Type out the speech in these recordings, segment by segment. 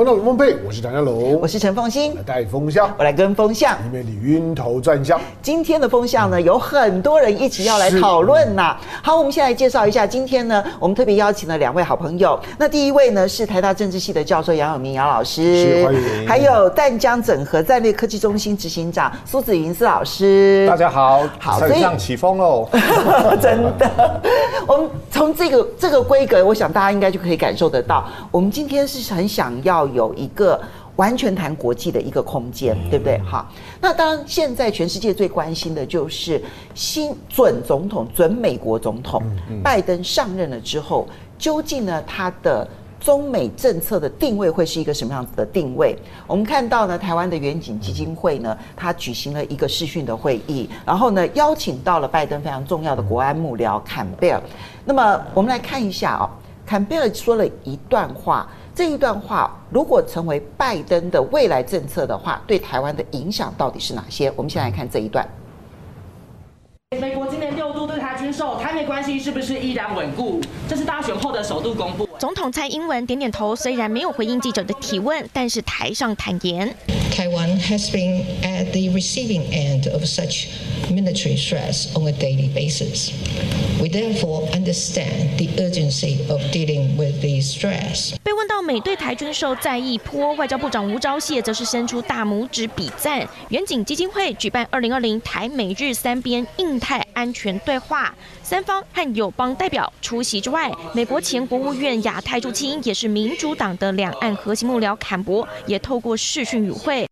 风向龙凤配，我是唐湘龙，我是陈凤馨，来带风向，我来跟风向，以免你晕头转向。今天的风向呢，有很多人一起要来讨论呐。好，我们先来介绍一下，今天呢，我们特别邀请了两位好朋友。那第一位呢，是台大政治系的教授杨永明杨老师，欢迎。还有淡江整合战略科技中心执行长苏子云斯老师，大家好，好，所以起风喽，真的。我们从这个这个规格，我想大家应该就可以感受得到，我们今天是很想要。有一个完全谈国际的一个空间，对不对？好，那当然，现在全世界最关心的就是新准总统、准美国总统拜登上任了之后，究竟呢他的中美政策的定位会是一个什么样子的定位？我们看到呢，台湾的远景基金会呢，它举行了一个视讯的会议，然后呢，邀请到了拜登非常重要的国安幕僚坎贝尔。那么，我们来看一下哦，坎贝尔说了一段话。这一段话如果成为拜登的未来政策的话，对台湾的影响到底是哪些？我们先来看这一段。美国今年六度对台军售，台美关系是不是依然稳固？这是大选后的首度公布。总统蔡英文点点头，虽然没有回应记者的提问，但是台上坦言，台湾 has been at the receiving end of such military threats on a daily basis. We therefore understand the urgency of dealing with these threats. 被问到美对台军售在意颇，外交部长吴钊燮则是伸出大拇指比赞。远景基金会举办二零二零台美日三边印太安全对话，三方和友邦代表出席之外，美国前国务院亚太助卿也是民主党的两岸核心幕僚坎伯也透过视讯与会。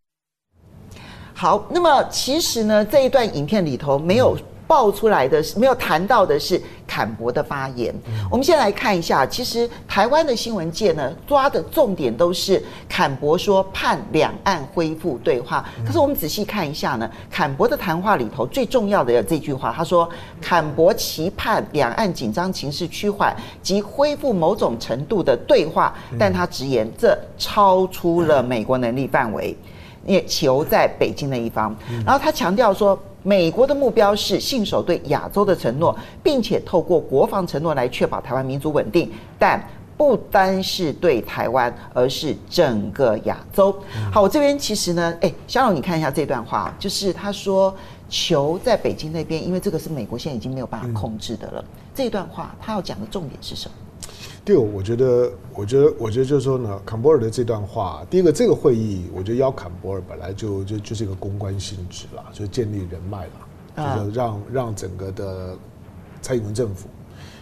好，那么其实呢，这一段影片里头没有。爆出来的是没有谈到的是坎伯的发言。我们先来看一下，其实台湾的新闻界呢抓的重点都是坎伯说盼两岸恢复对话。可是我们仔细看一下呢，坎伯的谈话里头最重要的有这句话，他说坎伯期盼两岸紧张情势趋缓及恢复某种程度的对话，但他直言这超出了美国能力范围，也求在北京那一方。然后他强调说。美国的目标是信守对亚洲的承诺，并且透过国防承诺来确保台湾民族稳定，但不单是对台湾，而是整个亚洲。好，我这边其实呢，哎，肖勇，你看一下这段话，就是他说球在北京那边，因为这个是美国现在已经没有办法控制的了。这段话他要讲的重点是什么？第五，我觉得，我觉得，我觉得就是说呢，坎博尔的这段话，第一个，这个会议，我觉得邀坎博尔本来就就就是一个公关性质啦，就是建立人脉啦，就是让让整个的蔡英文政府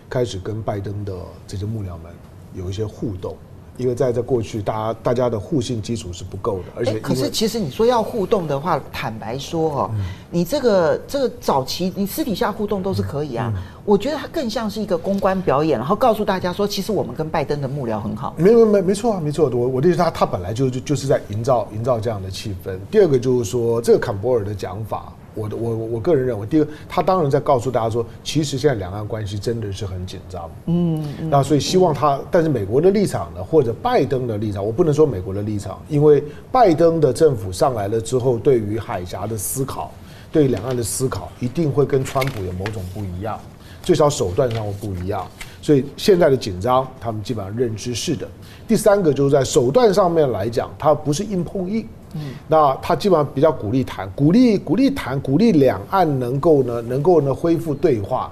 开始跟拜登的这些幕僚们有一些互动。因为在这过去，大家大家的互信基础是不够的，而且可是其实你说要互动的话，坦白说哦，你这个这个早期你私底下互动都是可以啊。我觉得它更像是一个公关表演，然后告诉大家说，其实我们跟拜登的幕僚很好。没没没没错啊，没错。我我的意思，他他本来就就就是在营造营造这样的气氛。第二个就是说，这个坎博尔的讲法。我的我我个人认为，第一个，他当然在告诉大家说，其实现在两岸关系真的是很紧张，嗯，那所以希望他，但是美国的立场呢，或者拜登的立场，我不能说美国的立场，因为拜登的政府上来了之后，对于海峡的思考，对两岸的思考，一定会跟川普有某种不一样，最少手段上会不一样，所以现在的紧张，他们基本上认知是的。第三个就是在手段上面来讲，它不是硬碰硬。嗯，那他基本上比较鼓励谈，鼓励鼓励谈，鼓励两岸能够呢，能够呢恢复对话。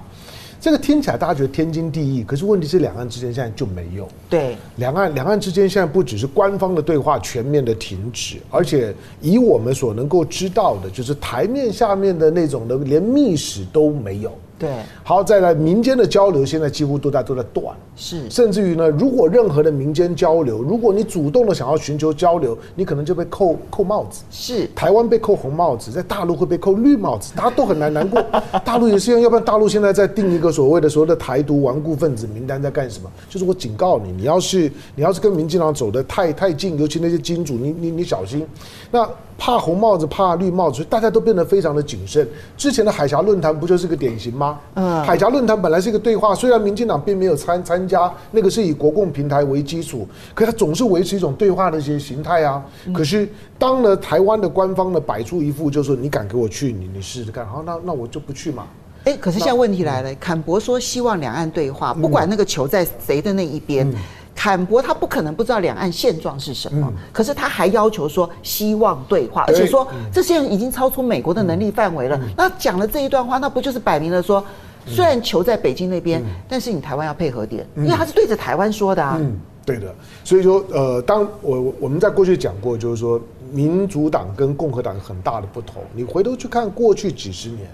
这个听起来大家觉得天经地义，可是问题是两岸之间现在就没有。对，两岸两岸之间现在不只是官方的对话全面的停止，而且以我们所能够知道的，就是台面下面的那种的连密使都没有。对，好，再来民间的交流，现在几乎都在都在断，是，甚至于呢，如果任何的民间交流，如果你主动的想要寻求交流，你可能就被扣扣帽子，是，台湾被扣红帽子，在大陆会被扣绿帽子，大家都很难难过。大陆也是一样，要不然大陆现在在定一个所谓的所谓的台独顽固分子名单，在干什么？就是我警告你，你要是你要是跟民进党走得太太近，尤其那些金主，你你你小心。那。怕红帽子，怕绿帽子，所以大家都变得非常的谨慎。之前的海峡论坛不就是个典型吗？嗯，海峡论坛本来是一个对话，虽然民进党并没有参参加，那个是以国共平台为基础，可是它总是维持一种对话的一些形态啊。可是当了台湾的官方呢摆出一副就是说，你敢给我去，你你试试看，好，那那我就不去嘛。哎，可是现在问题来了，坎博说希望两岸对话，不管那个球在谁的那一边。坎博他不可能不知道两岸现状是什么，可是他还要求说希望对话，而且说这些人已经超出美国的能力范围了。那讲了这一段话，那不就是摆明了说，虽然球在北京那边，但是你台湾要配合点，因为他是对着台湾说的啊。嗯，对的。所以说，呃，当我我们在过去讲过，就是说民主党跟共和党很大的不同。你回头去看过去几十年，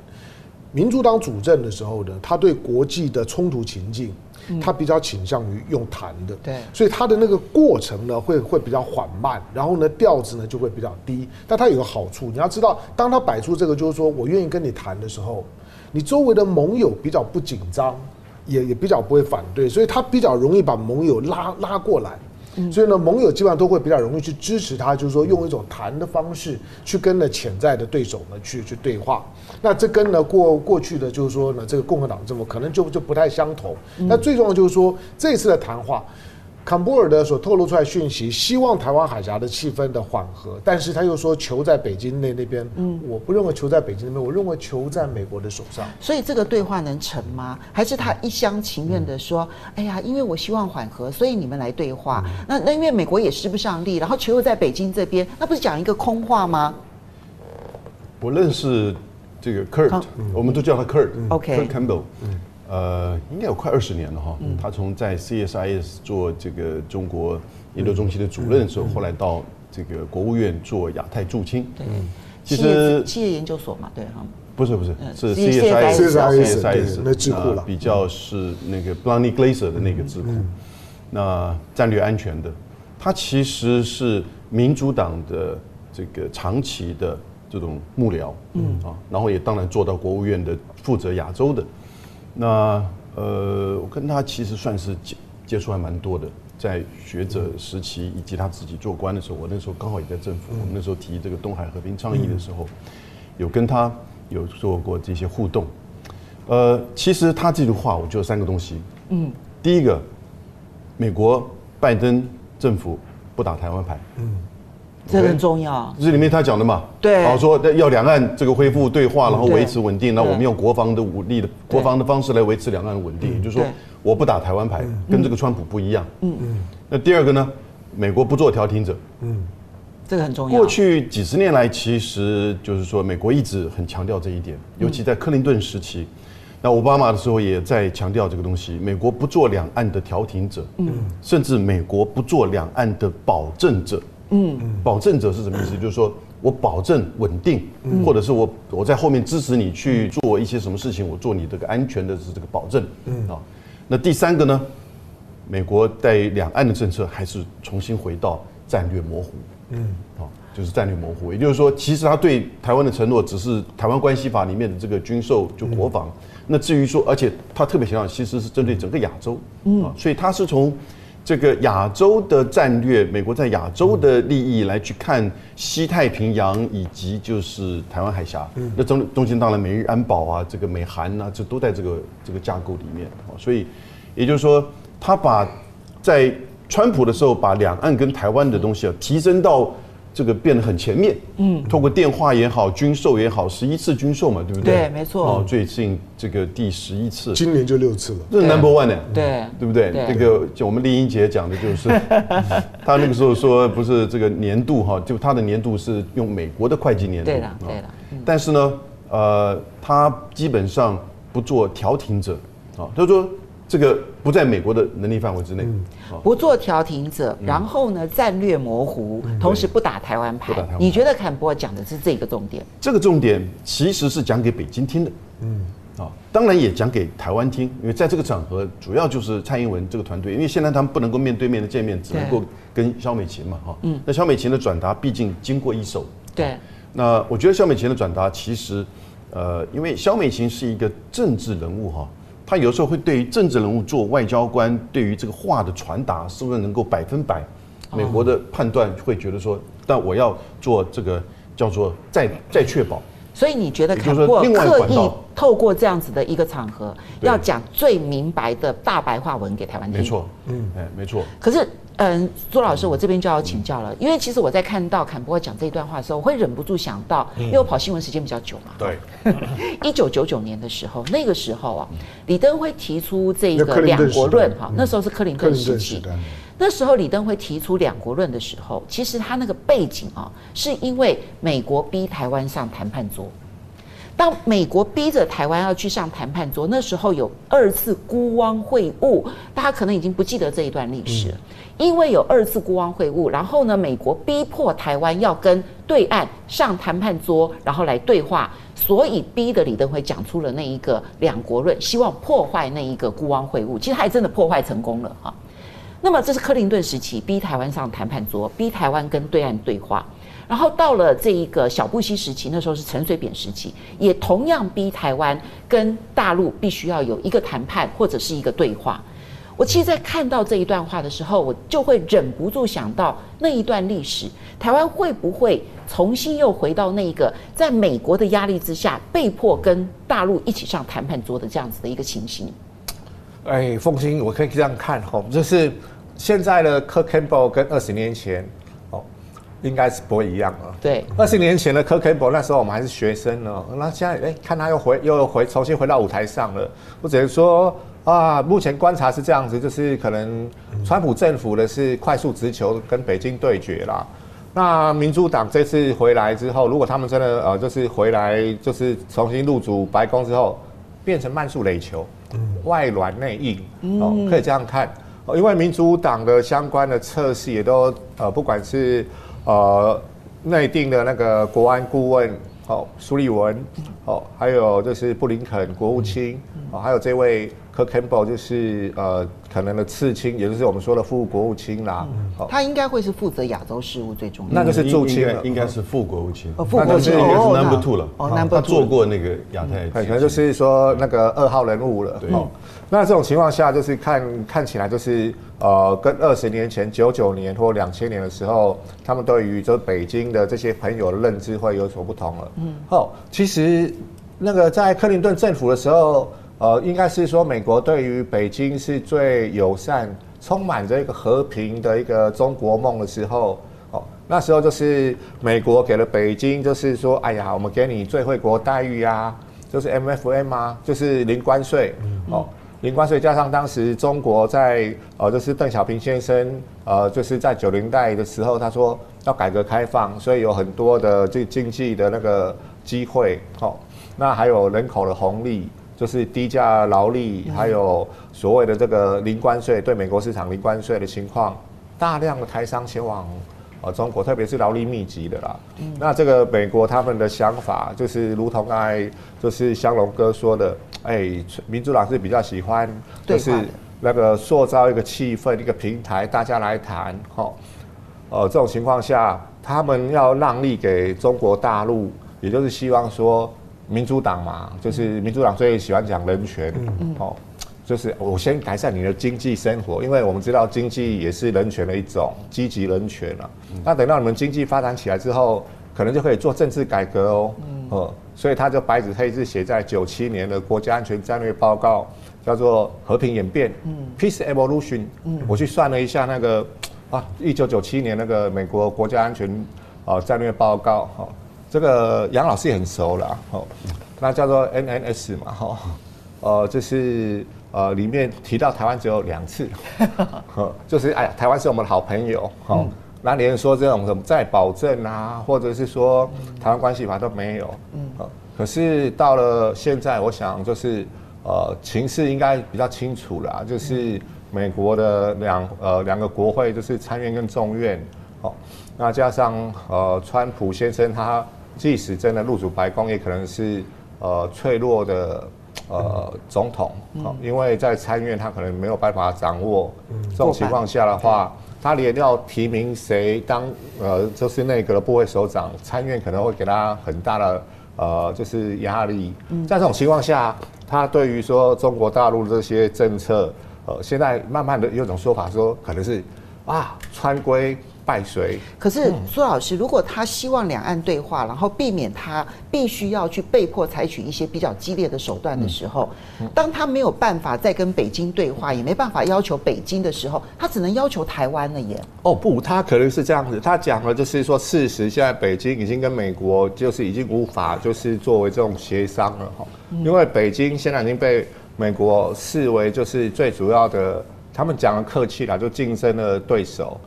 民主党主政的时候呢，他对国际的冲突情境。他比较倾向于用弹的，对，所以他的那个过程呢，会会比较缓慢，然后呢调子呢就会比较低。但他有个好处，你要知道，当他摆出这个就是说我愿意跟你谈的时候，你周围的盟友比较不紧张，也也比较不会反对，所以他比较容易把盟友拉拉过来。所以呢，盟友基本上都会比较容易去支持他，就是说用一种谈的方式去跟呢潜在的对手呢去去对话。那这跟呢过过去的就是说呢这个共和党政府可能就就不太相同。那最重要就是说这次的谈话。坎博尔的所透露出来讯息，希望台湾海峡的气氛的缓和，但是他又说球在北京那那边，嗯，我不认为球在北京那边，我认为球在美国的手上。所以这个对话能成吗？还是他一厢情愿的说，哎呀，因为我希望缓和，所以你们来对话。那那因为美国也施不上力，然后球又在北京这边，那不是讲一个空话吗？我认识这个 Kurt，我们都叫他 Kurt，OK，Kurt Campbell。呃，应该有快二十年了哈。他从在 CSIS 做这个中国研究中心的主任的时候，后来到这个国务院做亚太驻青。对，其实企业研究所嘛，对哈。不是不是，是 CSIS，CSIS 那智库了，比较是那个 Blarney Glaser 的那个智库。那战略安全的，它其实是民主党的这个长期的这种幕僚，嗯啊，然后也当然做到国务院的负责亚洲的。那呃，我跟他其实算是接接触还蛮多的，在学者时期以及他自己做官的时候，我那时候刚好也在政府，我们那时候提这个东海和平倡议的时候，有跟他有做过这些互动。呃，其实他这句话，我觉得三个东西，嗯，第一个，美国拜登政府不打台湾牌，嗯。这很重要，这是里面他讲的嘛？对，然后说要两岸这个恢复对话，然后维持稳定，那我们用国防的武力的国防的方式来维持两岸的稳定，也就是说我不打台湾牌，跟这个川普不一样。嗯嗯。那第二个呢？美国不做调停者。嗯，这个很重要。过去几十年来，其实就是说美国一直很强调这一点，尤其在克林顿时期，那奥巴马的时候也在强调这个东西。美国不做两岸的调停者，嗯，甚至美国不做两岸的保证者。嗯，保证者是什么意思？就是说我保证稳定，或者是我我在后面支持你去做一些什么事情，我做你这个安全的是这个保证。嗯啊，那第三个呢？美国在两岸的政策还是重新回到战略模糊。嗯，啊，就是战略模糊。也就是说，其实他对台湾的承诺只是《台湾关系法》里面的这个军售就国防。那至于说，而且他特别强调，其实是针对整个亚洲。嗯啊，所以他是从。这个亚洲的战略，美国在亚洲的利益来去看西太平洋以及就是台湾海峡，那中中间当然美日安保啊，这个美韩啊，这都在这个这个架构里面啊。所以也就是说，他把在川普的时候把两岸跟台湾的东西啊提升到。这个变得很前面，嗯，透过电话也好，军售也好，十一次军售嘛，对不对？对，没错。哦，最近这个第十一次，今年就六次了，这是 number one 呢，对，对不对？这个就我们丽英姐讲的就是，他那个时候说不是这个年度哈，就他的年度是用美国的会计年度，对的，对的。但是呢，呃，他基本上不做调停者，啊，他说。这个不在美国的能力范围之内，不做调停者，然后呢，战略模糊，同时不打台湾牌。你觉得坎博尔讲的是这个重点？这个重点其实是讲给北京听的，嗯，啊，当然也讲给台湾听，因为在这个场合，主要就是蔡英文这个团队，因为现在他们不能够面对面的见面，只能够跟萧美琴嘛，哈，嗯，那萧美琴的转达毕竟经过一手，对，那我觉得萧美琴的转达其实，呃，因为萧美琴是一个政治人物，哈。他有时候会对于政治人物做外交官，对于这个话的传达是不是能够百分百？美国的判断会觉得说，但我要做这个叫做再再确保。所以你觉得坎博尔刻意透过这样子的一个场合，要讲最明白的大白话文给台湾听？没错，嗯，哎，没错。可是。嗯，朱老师，我这边就要请教了，因为其实我在看到坎波讲这一段话的时候，我会忍不住想到，因为我跑新闻时间比较久嘛。对。一九九九年的时候，那个时候啊，李登辉提出这个两国论哈，那时候是克林顿时期。那时候李登辉提出两国论的时候，其实他那个背景啊，是因为美国逼台湾上谈判桌。当美国逼着台湾要去上谈判桌，那时候有二次孤汪会晤，大家可能已经不记得这一段历史了。因为有二次孤汪会晤，然后呢，美国逼迫台湾要跟对岸上谈判桌，然后来对话，所以逼得李登辉讲出了那一个两国论，希望破坏那一个孤汪会晤。其实他还真的破坏成功了哈。那么这是克林顿时期逼台湾上谈判桌，逼台湾跟对岸对话。然后到了这一个小布希时期，那时候是陈水扁时期，也同样逼台湾跟大陆必须要有一个谈判或者是一个对话。我其实，在看到这一段话的时候，我就会忍不住想到那一段历史，台湾会不会重新又回到那个在美国的压力之下，被迫跟大陆一起上谈判桌的这样子的一个情形？哎，凤馨，我可以这样看哈，就是现在的 Kurt Campbell 跟二十年前。应该是不会一样了。对，二十年前的 Kurt Campbell 那时候我们还是学生呢。那现在哎、欸，看他又回又回重新回到舞台上了。我只能说啊，目前观察是这样子，就是可能川普政府的是快速直球跟北京对决啦。那民主党这次回来之后，如果他们真的呃就是回来就是重新入主白宫之后，变成慢速垒球，外软内硬哦，可以这样看。因为民主党的相关的测试也都呃不管是。呃，内定的那个国安顾问哦，苏利文哦，还有就是布林肯国务卿哦，还有这位。Kurt Campbell 就是呃，可能的次卿，也就是我们说的副国务卿啦。嗯、他应该会是负责亚洲事务最重要的。那个是驻青，应该是副国务卿。哦，副国务卿应该是 Number Two 了。哦，Number Two。他做过那个亚太，可能就是说那个二号人物了。对。那这种情况下，就是看看起来就是呃，跟二十年前九九年或两千年的时候，他们对于这北京的这些朋友的认知会有所不同了。嗯。哦，其实那个在克林顿政府的时候。呃，应该是说，美国对于北京是最友善、充满着一个和平的一个中国梦的时候。哦，那时候就是美国给了北京，就是说，哎呀，我们给你最惠国待遇啊，就是 M F M 啊，就是零关税。哦，零关税加上当时中国在，呃，就是邓小平先生，呃，就是在九零代的时候，他说要改革开放，所以有很多的这经济的那个机会。哦，那还有人口的红利。就是低价劳力，还有所谓的这个零关税，对美国市场零关税的情况，大量的台商前往呃中国，特别是劳力密集的啦。那这个美国他们的想法就是，如同刚才就是香龙哥说的，哎，民主党是比较喜欢，就是那个塑造一个气氛，一个平台，大家来谈。哈，呃，这种情况下，他们要让利给中国大陆，也就是希望说。民主党嘛，就是民主党最喜欢讲人权，嗯哦，就是我先改善你的经济生活，因为我们知道经济也是人权的一种，积极人权了。那等到你们经济发展起来之后，可能就可以做政治改革哦，嗯。哦，所以他就白纸黑字写在九七年的国家安全战略报告，叫做和平演变嗯，Peace Evolution。嗯。我去算了一下那个啊，一九九七年那个美国国家安全啊战略报告，哈。这个杨老师也很熟了，哦，那叫做 NNS 嘛，哈，呃，就是呃里面提到台湾只有两次，就是哎呀，台湾是我们的好朋友，哦，那连说这种什么再保证啊，或者是说台湾关系法都没有，嗯，可是到了现在，我想就是呃情势应该比较清楚了，就是美国的两呃两个国会就是参院跟众院，哦，那加上呃川普先生他。即使真的入主白宫，也可能是呃脆弱的呃总统，因为在参院他可能没有办法掌握。这种情况下的话，他连要提名谁当呃就是内阁的部位首长，参院可能会给他很大的呃就是压力。在这种情况下，他对于说中国大陆这些政策，呃，现在慢慢的有一种说法说，可能是啊川规败随。可是苏老师，如果他希望两岸对话，然后避免他必须要去被迫采取一些比较激烈的手段的时候，当他没有办法再跟北京对话，也没办法要求北京的时候，他只能要求台湾了耶。哦不，他可能是这样子，他讲的就是说，事实现在北京已经跟美国就是已经无法就是作为这种协商了哈，因为北京现在已经被美国视为就是最主要的，他们讲的客气了，就竞争的对手。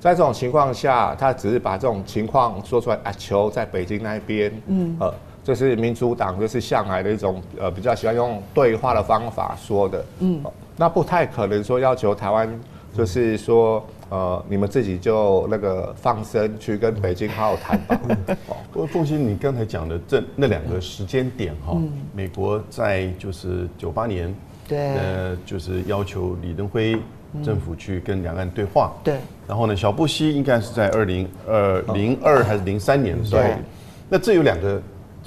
在这种情况下，他只是把这种情况说出来啊，求在北京那边，嗯，呃，这、就是民主党就是向来的一种呃比较喜欢用对话的方法说的，嗯，那不太可能说要求台湾就是说呃你们自己就那个放生去跟北京好好谈吧。不过凤欣，你刚才讲的这那两个时间点哈，美国在就是九八年，对，呃，就是要求李登辉。政府去跟两岸对话，对，然后呢，小布希应该是在二零二零二还是零三年的时候，那这有两个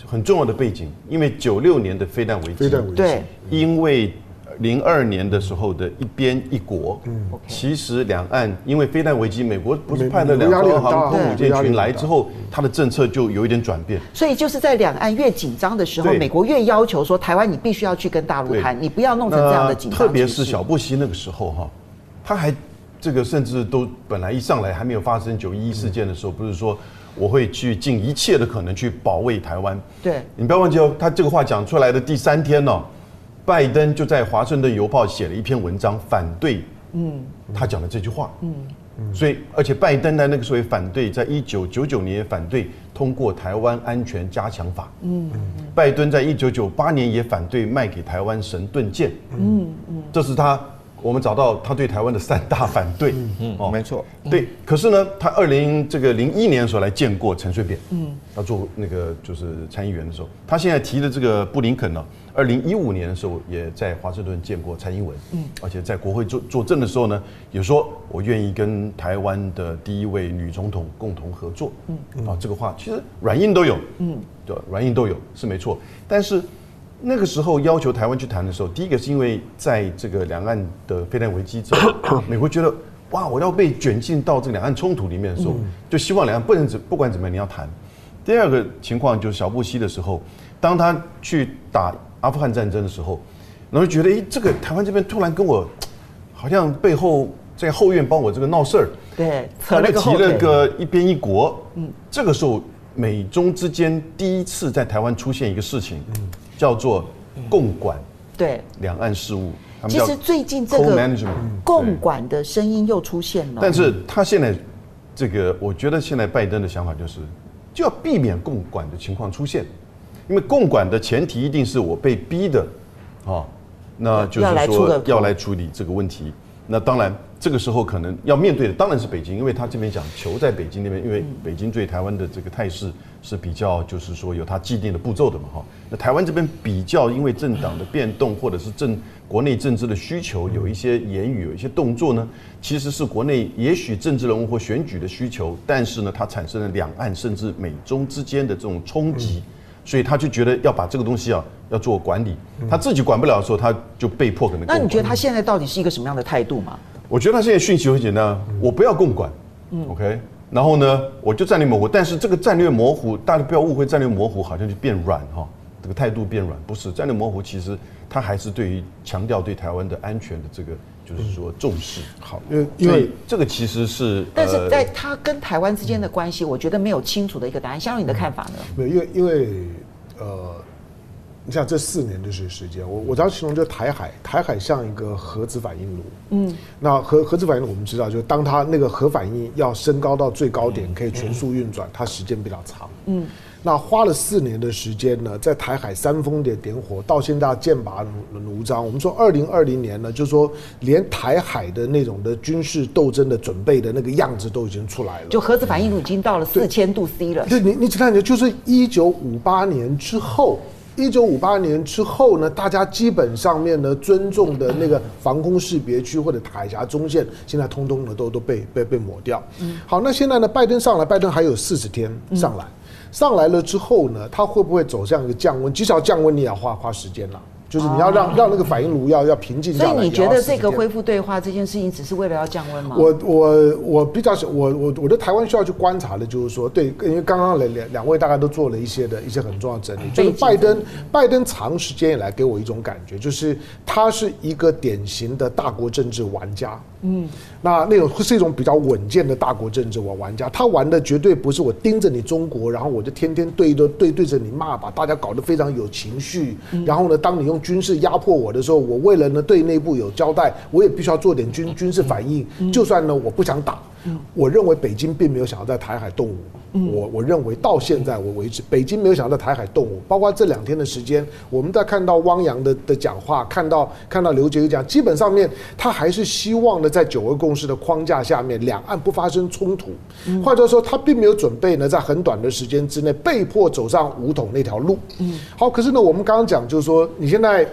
很重要的背景，因为九六年的飞弹危机，对，因为零二年的时候的一边一国，嗯，其实两岸因为飞弹危机，美国不是派了两艘航空母舰群来之后，它的政策就有一点转变，所以就是在两岸越紧张的时候，美国越要求说台湾你必须要去跟大陆谈，你不要弄成这样的紧张，特别是小布希那个时候哈。他还这个甚至都本来一上来还没有发生九一一事件的时候，不是说我会去尽一切的可能去保卫台湾。对，你不要忘记哦，他这个话讲出来的第三天呢，拜登就在华盛顿邮报写了一篇文章反对，嗯，他讲的这句话，嗯，所以而且拜登呢那个时候也反对，在一九九九年也反对通过台湾安全加强法，嗯，拜登在一九九八年也反对卖给台湾神盾舰，嗯嗯，这是他。我们找到他对台湾的三大反对，嗯，哦，没错，对。可是呢，他二零这个零一年的时候来见过陈水扁，嗯，他做那个就是参议员的时候，他现在提的这个布林肯呢，二零一五年的时候也在华盛顿见过蔡英文，嗯，而且在国会作作证的时候呢，也说我愿意跟台湾的第一位女总统共同合作，嗯，啊，这个话其实软硬都有，嗯，对，软硬都有是没错，但是。那个时候要求台湾去谈的时候，第一个是因为在这个两岸的飞弹危机之后，美国觉得哇，我要被卷进到这个两岸冲突里面的时候，就希望两岸不能怎不管怎么样你要谈。第二个情况就是小布希的时候，当他去打阿富汗战争的时候，然后觉得哎，这个台湾这边突然跟我好像背后在后院帮我这个闹事儿，对，他那提了个一边一国，嗯，这个时候美中之间第一次在台湾出现一个事情，嗯。叫做共管，对两岸事务。其实最近这个共管的声音又出现了。但是他现在这个，我觉得现在拜登的想法就是，就要避免共管的情况出现，因为共管的前提一定是我被逼的，啊，那就是说要来处理这个问题。那当然。这个时候可能要面对的当然是北京，因为他这边讲球在北京那边，因为北京对台湾的这个态势是比较，就是说有它既定的步骤的嘛哈。那台湾这边比较，因为政党的变动或者是政国内政治的需求，有一些言语，有一些动作呢，其实是国内也许政治人物或选举的需求，但是呢，它产生了两岸甚至美中之间的这种冲击，所以他就觉得要把这个东西啊要做管理，他自己管不了的时候，他就被迫可能。那你觉得他现在到底是一个什么样的态度吗？我觉得他现在讯息很简单，我不要共管，嗯，OK，然后呢，我就战略模糊，但是这个战略模糊，大家不要误会，战略模糊好像就变软哈，这个态度变软，不是战略模糊，其实他还是对于强调对台湾的安全的这个就是说重视。好，因为因为这个其实是，但是在他跟台湾之间的关系，我觉得没有清楚的一个答案。香龙，你的看法呢？没有，因为因为呃。你像这四年的时间，我我当时形容就台海，台海像一个核子反应炉。嗯，那核核子反应炉我们知道，就是当它那个核反应要升高到最高点，可以全速运转，它时间比较长。嗯，那花了四年的时间呢，在台海煽风点点火，到现在剑拔弩张。我们说二零二零年呢，就是说连台海的那种的军事斗争的准备的那个样子都已经出来了。就核子反应炉已经到了四千度 C 了。对，你你只看见就是一九五八年之后。一九五八年之后呢，大家基本上面呢尊重的那个防空识别区或者海峡中线，现在通通的都都被被被抹掉。好，那现在呢，拜登上来，拜登还有四十天上来，上来了之后呢，他会不会走向一个降温？至少降温你也要花花时间了。就是你要让让那个反应炉要要平静下来。所以你觉得这个恢复对话这件事情只是为了要降温吗？我我我比较我我我的台湾需要去观察的就是说，对，因为刚刚两两两位大概都做了一些的一些很重要的整理，就是拜登拜登长时间以来给我一种感觉，就是他是一个典型的大国政治玩家。嗯，那那种是一种比较稳健的大国政治玩玩家，他玩的绝对不是我盯着你中国，然后我就天天对着对对着你骂，把大家搞得非常有情绪。然后呢，当你用军事压迫我的时候，我为了呢对内部有交代，我也必须要做点军军事反应。就算呢我不想打，我认为北京并没有想要在台海动武。我我认为到现在我为止，北京没有想要在台海动武。包括这两天的时间，我们在看到汪洋的的讲话，看到看到刘捷讲，基本上面他还是希望呢，在九二共识的框架下面，两岸不发生冲突。或者说，他并没有准备呢，在很短的时间之内被迫走上武统那条路。好，可是呢，我们刚刚讲就是说，你现在。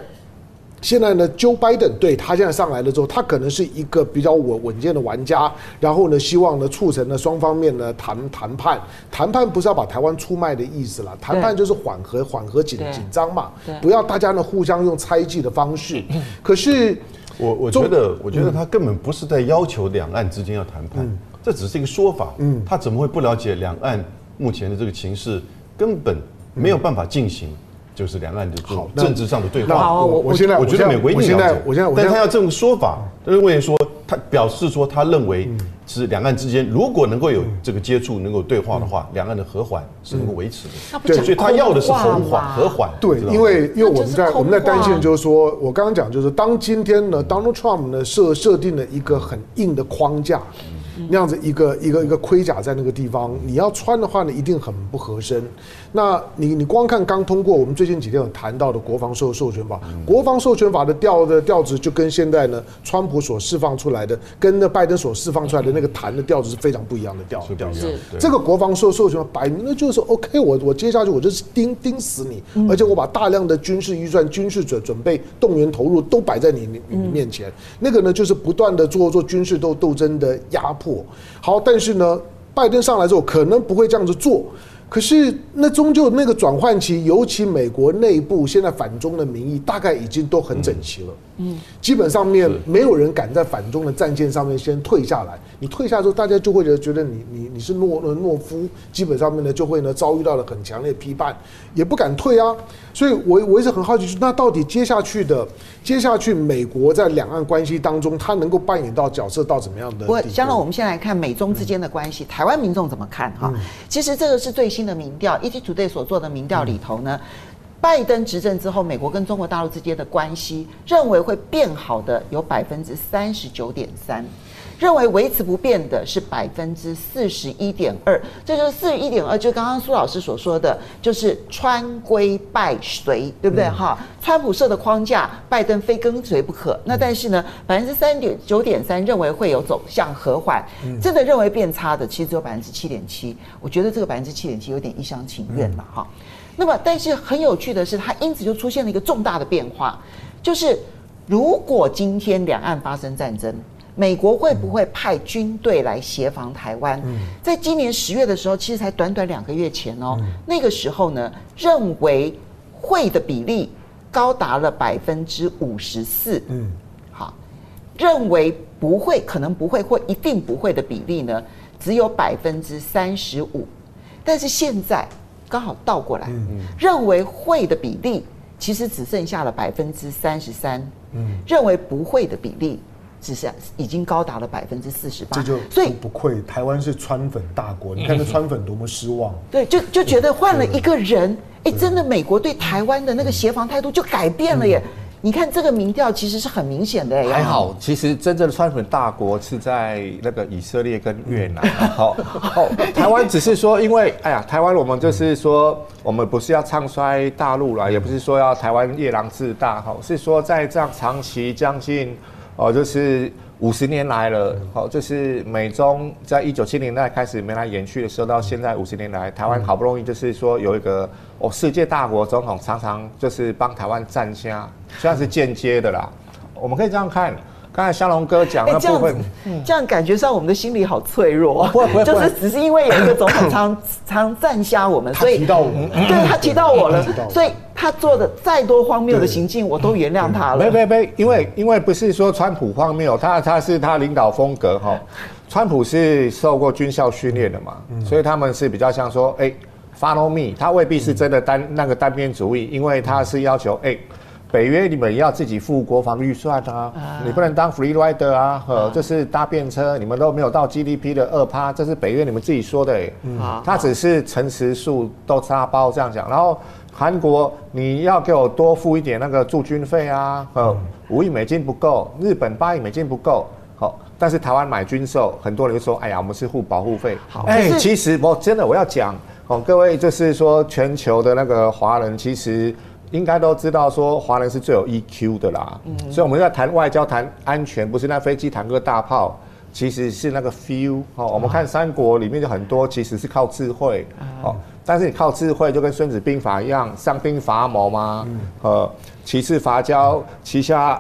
现在呢，Joe Biden 对他现在上来了之后，他可能是一个比较稳稳健的玩家，然后呢，希望呢促成呢双方面呢谈谈判，谈判不是要把台湾出卖的意思了，谈判就是缓和缓和紧紧张嘛，不要大家呢互相用猜忌的方式。可是我我觉得，我觉得他根本不是在要求两岸之间要谈判，这只是一个说法。嗯，他怎么会不了解两岸目前的这个情势，根本没有办法进行。就是两岸的好政治上的对话。好，我我现在我觉得美国一定了解。我现在，但他要这种说法，认为说他表示说他认为是两岸之间如果能够有这个接触，能够对话的话，两岸的和缓是能够维持的。对，所以他要的是和缓，和缓。对，因为因为我们在我们在担心，就是说我刚刚讲，就是当今天呢，Donald Trump 呢设设定了一个很硬的框架。那样子一个一个一个盔甲在那个地方，你要穿的话呢，一定很不合身。那你你光看刚通过，我们最近几天有谈到的国防授授权法，国防授权法的调的调子就跟现在呢，川普所释放出来的，跟那拜登所释放出来的那个谈的调子是非常不一样的调调子。这个国防授授权法摆明了就是说 OK，我我接下去我就是盯盯死你，而且我把大量的军事预算、军事准准备、动员投入都摆在你你你面前，那个呢就是不断的做做军事斗斗争的压迫。好，但是呢，拜登上来之后可能不会这样子做。可是，那终究那个转换期，尤其美国内部现在反中的民意，大概已经都很整齐了。基本上面没有人敢在反中的战线上面先退下来。你退下之后，大家就会觉得觉得你你你是懦懦夫，基本上面呢就会呢遭遇到了很强烈的批判，也不敢退啊。所以我我一直很好奇，那到底接下去的接下去美国在两岸关系当中，它能够扮演到角色到怎么样的？不，将来我们先来看美中之间的关系，台湾民众怎么看哈？其实这个是最新的民调，ET Today 所做的民调里头呢，拜登执政之后，美国跟中国大陆之间的关系认为会变好的有百分之三十九点三。认为维持不变的是百分之四十一点二，这就是四十一点二，就刚刚苏老师所说的，就是川规拜随，对不对？哈、嗯，川普设的框架，拜登非跟随不可。那但是呢，百分之三点九点三认为会有走向和缓，真的认为变差的，其实只有百分之七点七。我觉得这个百分之七点七有点一厢情愿了，哈、嗯。那么，但是很有趣的是，它因此就出现了一个重大的变化，就是如果今天两岸发生战争。美国会不会派军队来协防台湾？在今年十月的时候，其实才短短两个月前哦，那个时候呢，认为会的比例高达了百分之五十四。嗯，好，认为不会、可能不会或一定不会的比例呢，只有百分之三十五。但是现在刚好倒过来，认为会的比例其实只剩下了百分之三十三。嗯，认为不会的比例。只是已经高达了百分之四十八，这就所以不愧台湾是川粉大国。你看这川粉多么失望。对，就就觉得换了一个人，哎，真的美国对台湾的那个协防态度就改变了耶。你看这个民调其实是很明显的。还好，其实真正的川粉大国是在那个以色列跟越南。好，好，台湾只是说，因为哎呀，台湾我们就是说，我们不是要唱衰大陆了，也不是说要台湾夜郎自大，好，是说在这样长期将近。哦，就是五十年来了，好，就是美中在一九七零年代开始没来延续的时候，到现在五十年来，台湾好不容易就是说有一个哦世界大国总统常常就是帮台湾站下，虽然是间接的啦。我们可以这样看，刚才湘龙哥讲的部分，这样感觉上我们的心理好脆弱。不会不会，就是只是因为有一个总统常 常站瞎我们，所以提到我们，对他提到我了，所以他做的再多荒谬的行径，我都原谅他了。没没没，因为因为不是说川普荒谬，他他是他领导风格哈。川普是受过军校训练的嘛，所以他们是比较像说，哎，follow me，他未必是真的单那个单边主义，因为他是要求，哎。北约你们要自己付国防预算啊，你不能当 free rider 啊，呃，这是搭便车，你们都没有到 GDP 的二趴，这是北约你们自己说的，哎，他只是诚实数都沙包这样讲，然后韩国你要给我多付一点那个驻军费啊，呃，五亿美金不够，日本八亿美金不够，好，但是台湾买军售，很多人就说，哎呀，我们是付保护费，好，哎，其实我真的我要讲，哦，各位就是说全球的那个华人其实。应该都知道说华人是最有 EQ 的啦，嗯，所以我们在谈外交、谈安全，不是那飞机、坦克、大炮，其实是那个 feel 哦。我们看三国里面就很多其实是靠智慧。哦，但是你靠智慧就跟孙子兵法一样，上兵伐谋嘛，呃，其次伐交，旗下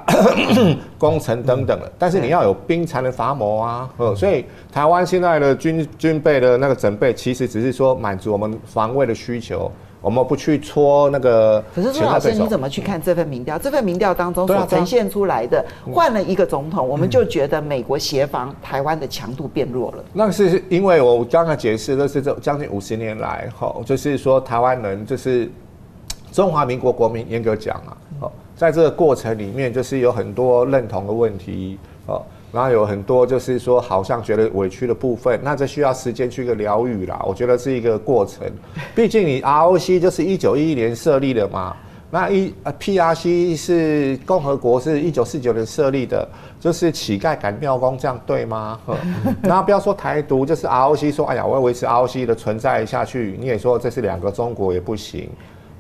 工程等等的。但是你要有兵才能伐谋啊，呃，所以台湾现在的军军备的那个准备，其实只是说满足我们防卫的需求。我们不去戳那个。可是朱老师，你怎么去看这份民调？这份民调当中所呈现出来的，换了一个总统，我们就觉得美国协防台湾的强度变弱了。那是因为我刚才解释的是这将近五十年来，哈，就是说台湾人就是中华民国国民，严格讲啊，哦，在这个过程里面，就是有很多认同的问题，哦。然后有很多就是说，好像觉得委屈的部分，那这需要时间去一个疗愈啦。我觉得是一个过程，毕竟你 ROC 就是一九一一年设立的嘛，那一呃 PRC 是共和国是一九四九年设立的，就是乞丐赶庙公，这样对吗？然后不要说台独，就是 ROC 说，哎呀，我要维持 ROC 的存在下去，你也说这是两个中国也不行。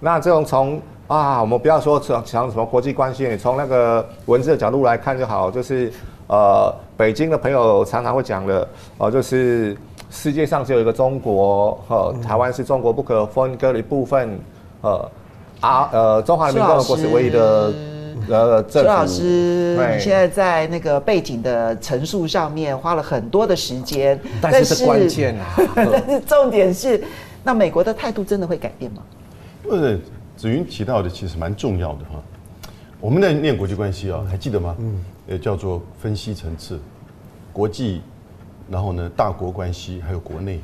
那这种从啊，我们不要说讲讲什么国际关系，你从那个文字的角度来看就好，就是。呃，北京的朋友常常会讲的，呃，就是世界上只有一个中国，呃，台湾是中国不可分割的一部分，呃，啊，呃，中华人民共和国是唯一的，呃，政府。朱老师，你现在在那个背景的陈述上面花了很多的时间，但是是关键啊。但是重点是，那美国的态度真的会改变吗？不是，子云提到的其实蛮重要的哈。我们在念国际关系啊，还记得吗？嗯。也叫做分析层次，国际，然后呢，大国关系还有国内，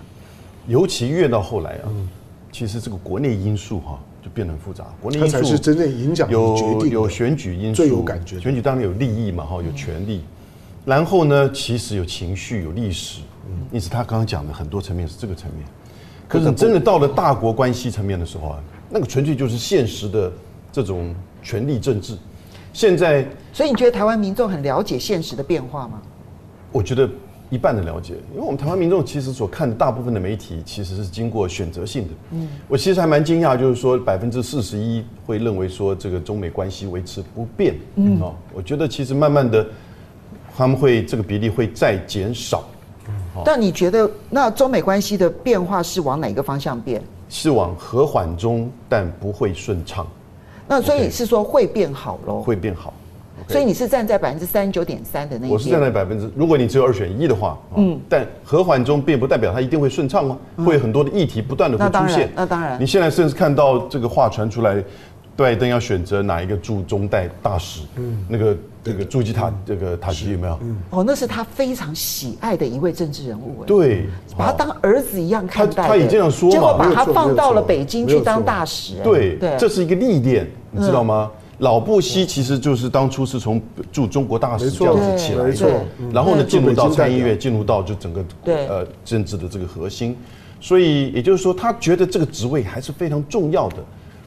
尤其越到后来啊，嗯、其实这个国内因素哈、啊、就变得很复杂。国内因素是真正影响有有选举因素，最有感觉。选举当然有利益嘛哈，有权力，然后呢，其实有情绪，有历史。嗯，因此他刚刚讲的很多层面是这个层面。可是真的到了大国关系层面的时候啊，那个纯粹就是现实的这种权力政治。现在，所以你觉得台湾民众很了解现实的变化吗？我觉得一半的了解，因为我们台湾民众其实所看的大部分的媒体其实是经过选择性的。嗯，我其实还蛮惊讶，就是说百分之四十一会认为说这个中美关系维持不变。嗯，哦，我觉得其实慢慢的他们会这个比例会再减少。嗯，但你觉得那中美关系的变化是往哪个方向变？是往和缓中，但不会顺畅。那所以是说会变好喽？会变好，okay、所以你是站在百分之三十九点三的那一？我是站在百分之，如果你只有二选一的话，嗯，但和缓中并不代表它一定会顺畅哦，嗯、会有很多的议题不断的会出现。那当然，那当然。你现在甚至看到这个话传出来，拜登要选择哪一个驻中代大使？嗯，那个那个朱吉塔这个塔吉有没有？嗯，哦，那是他非常喜爱的一位政治人物。对，把他当儿子一样看待。他他已经这样说嘛，结果把他放到了北京去当大使。对对，这是一个历练。你知道吗？老布希其实就是当初是从驻中国大使这样子起来的，然后呢进入到参议院，进入到就整个呃政治的这个核心，所以也就是说他觉得这个职位还是非常重要的。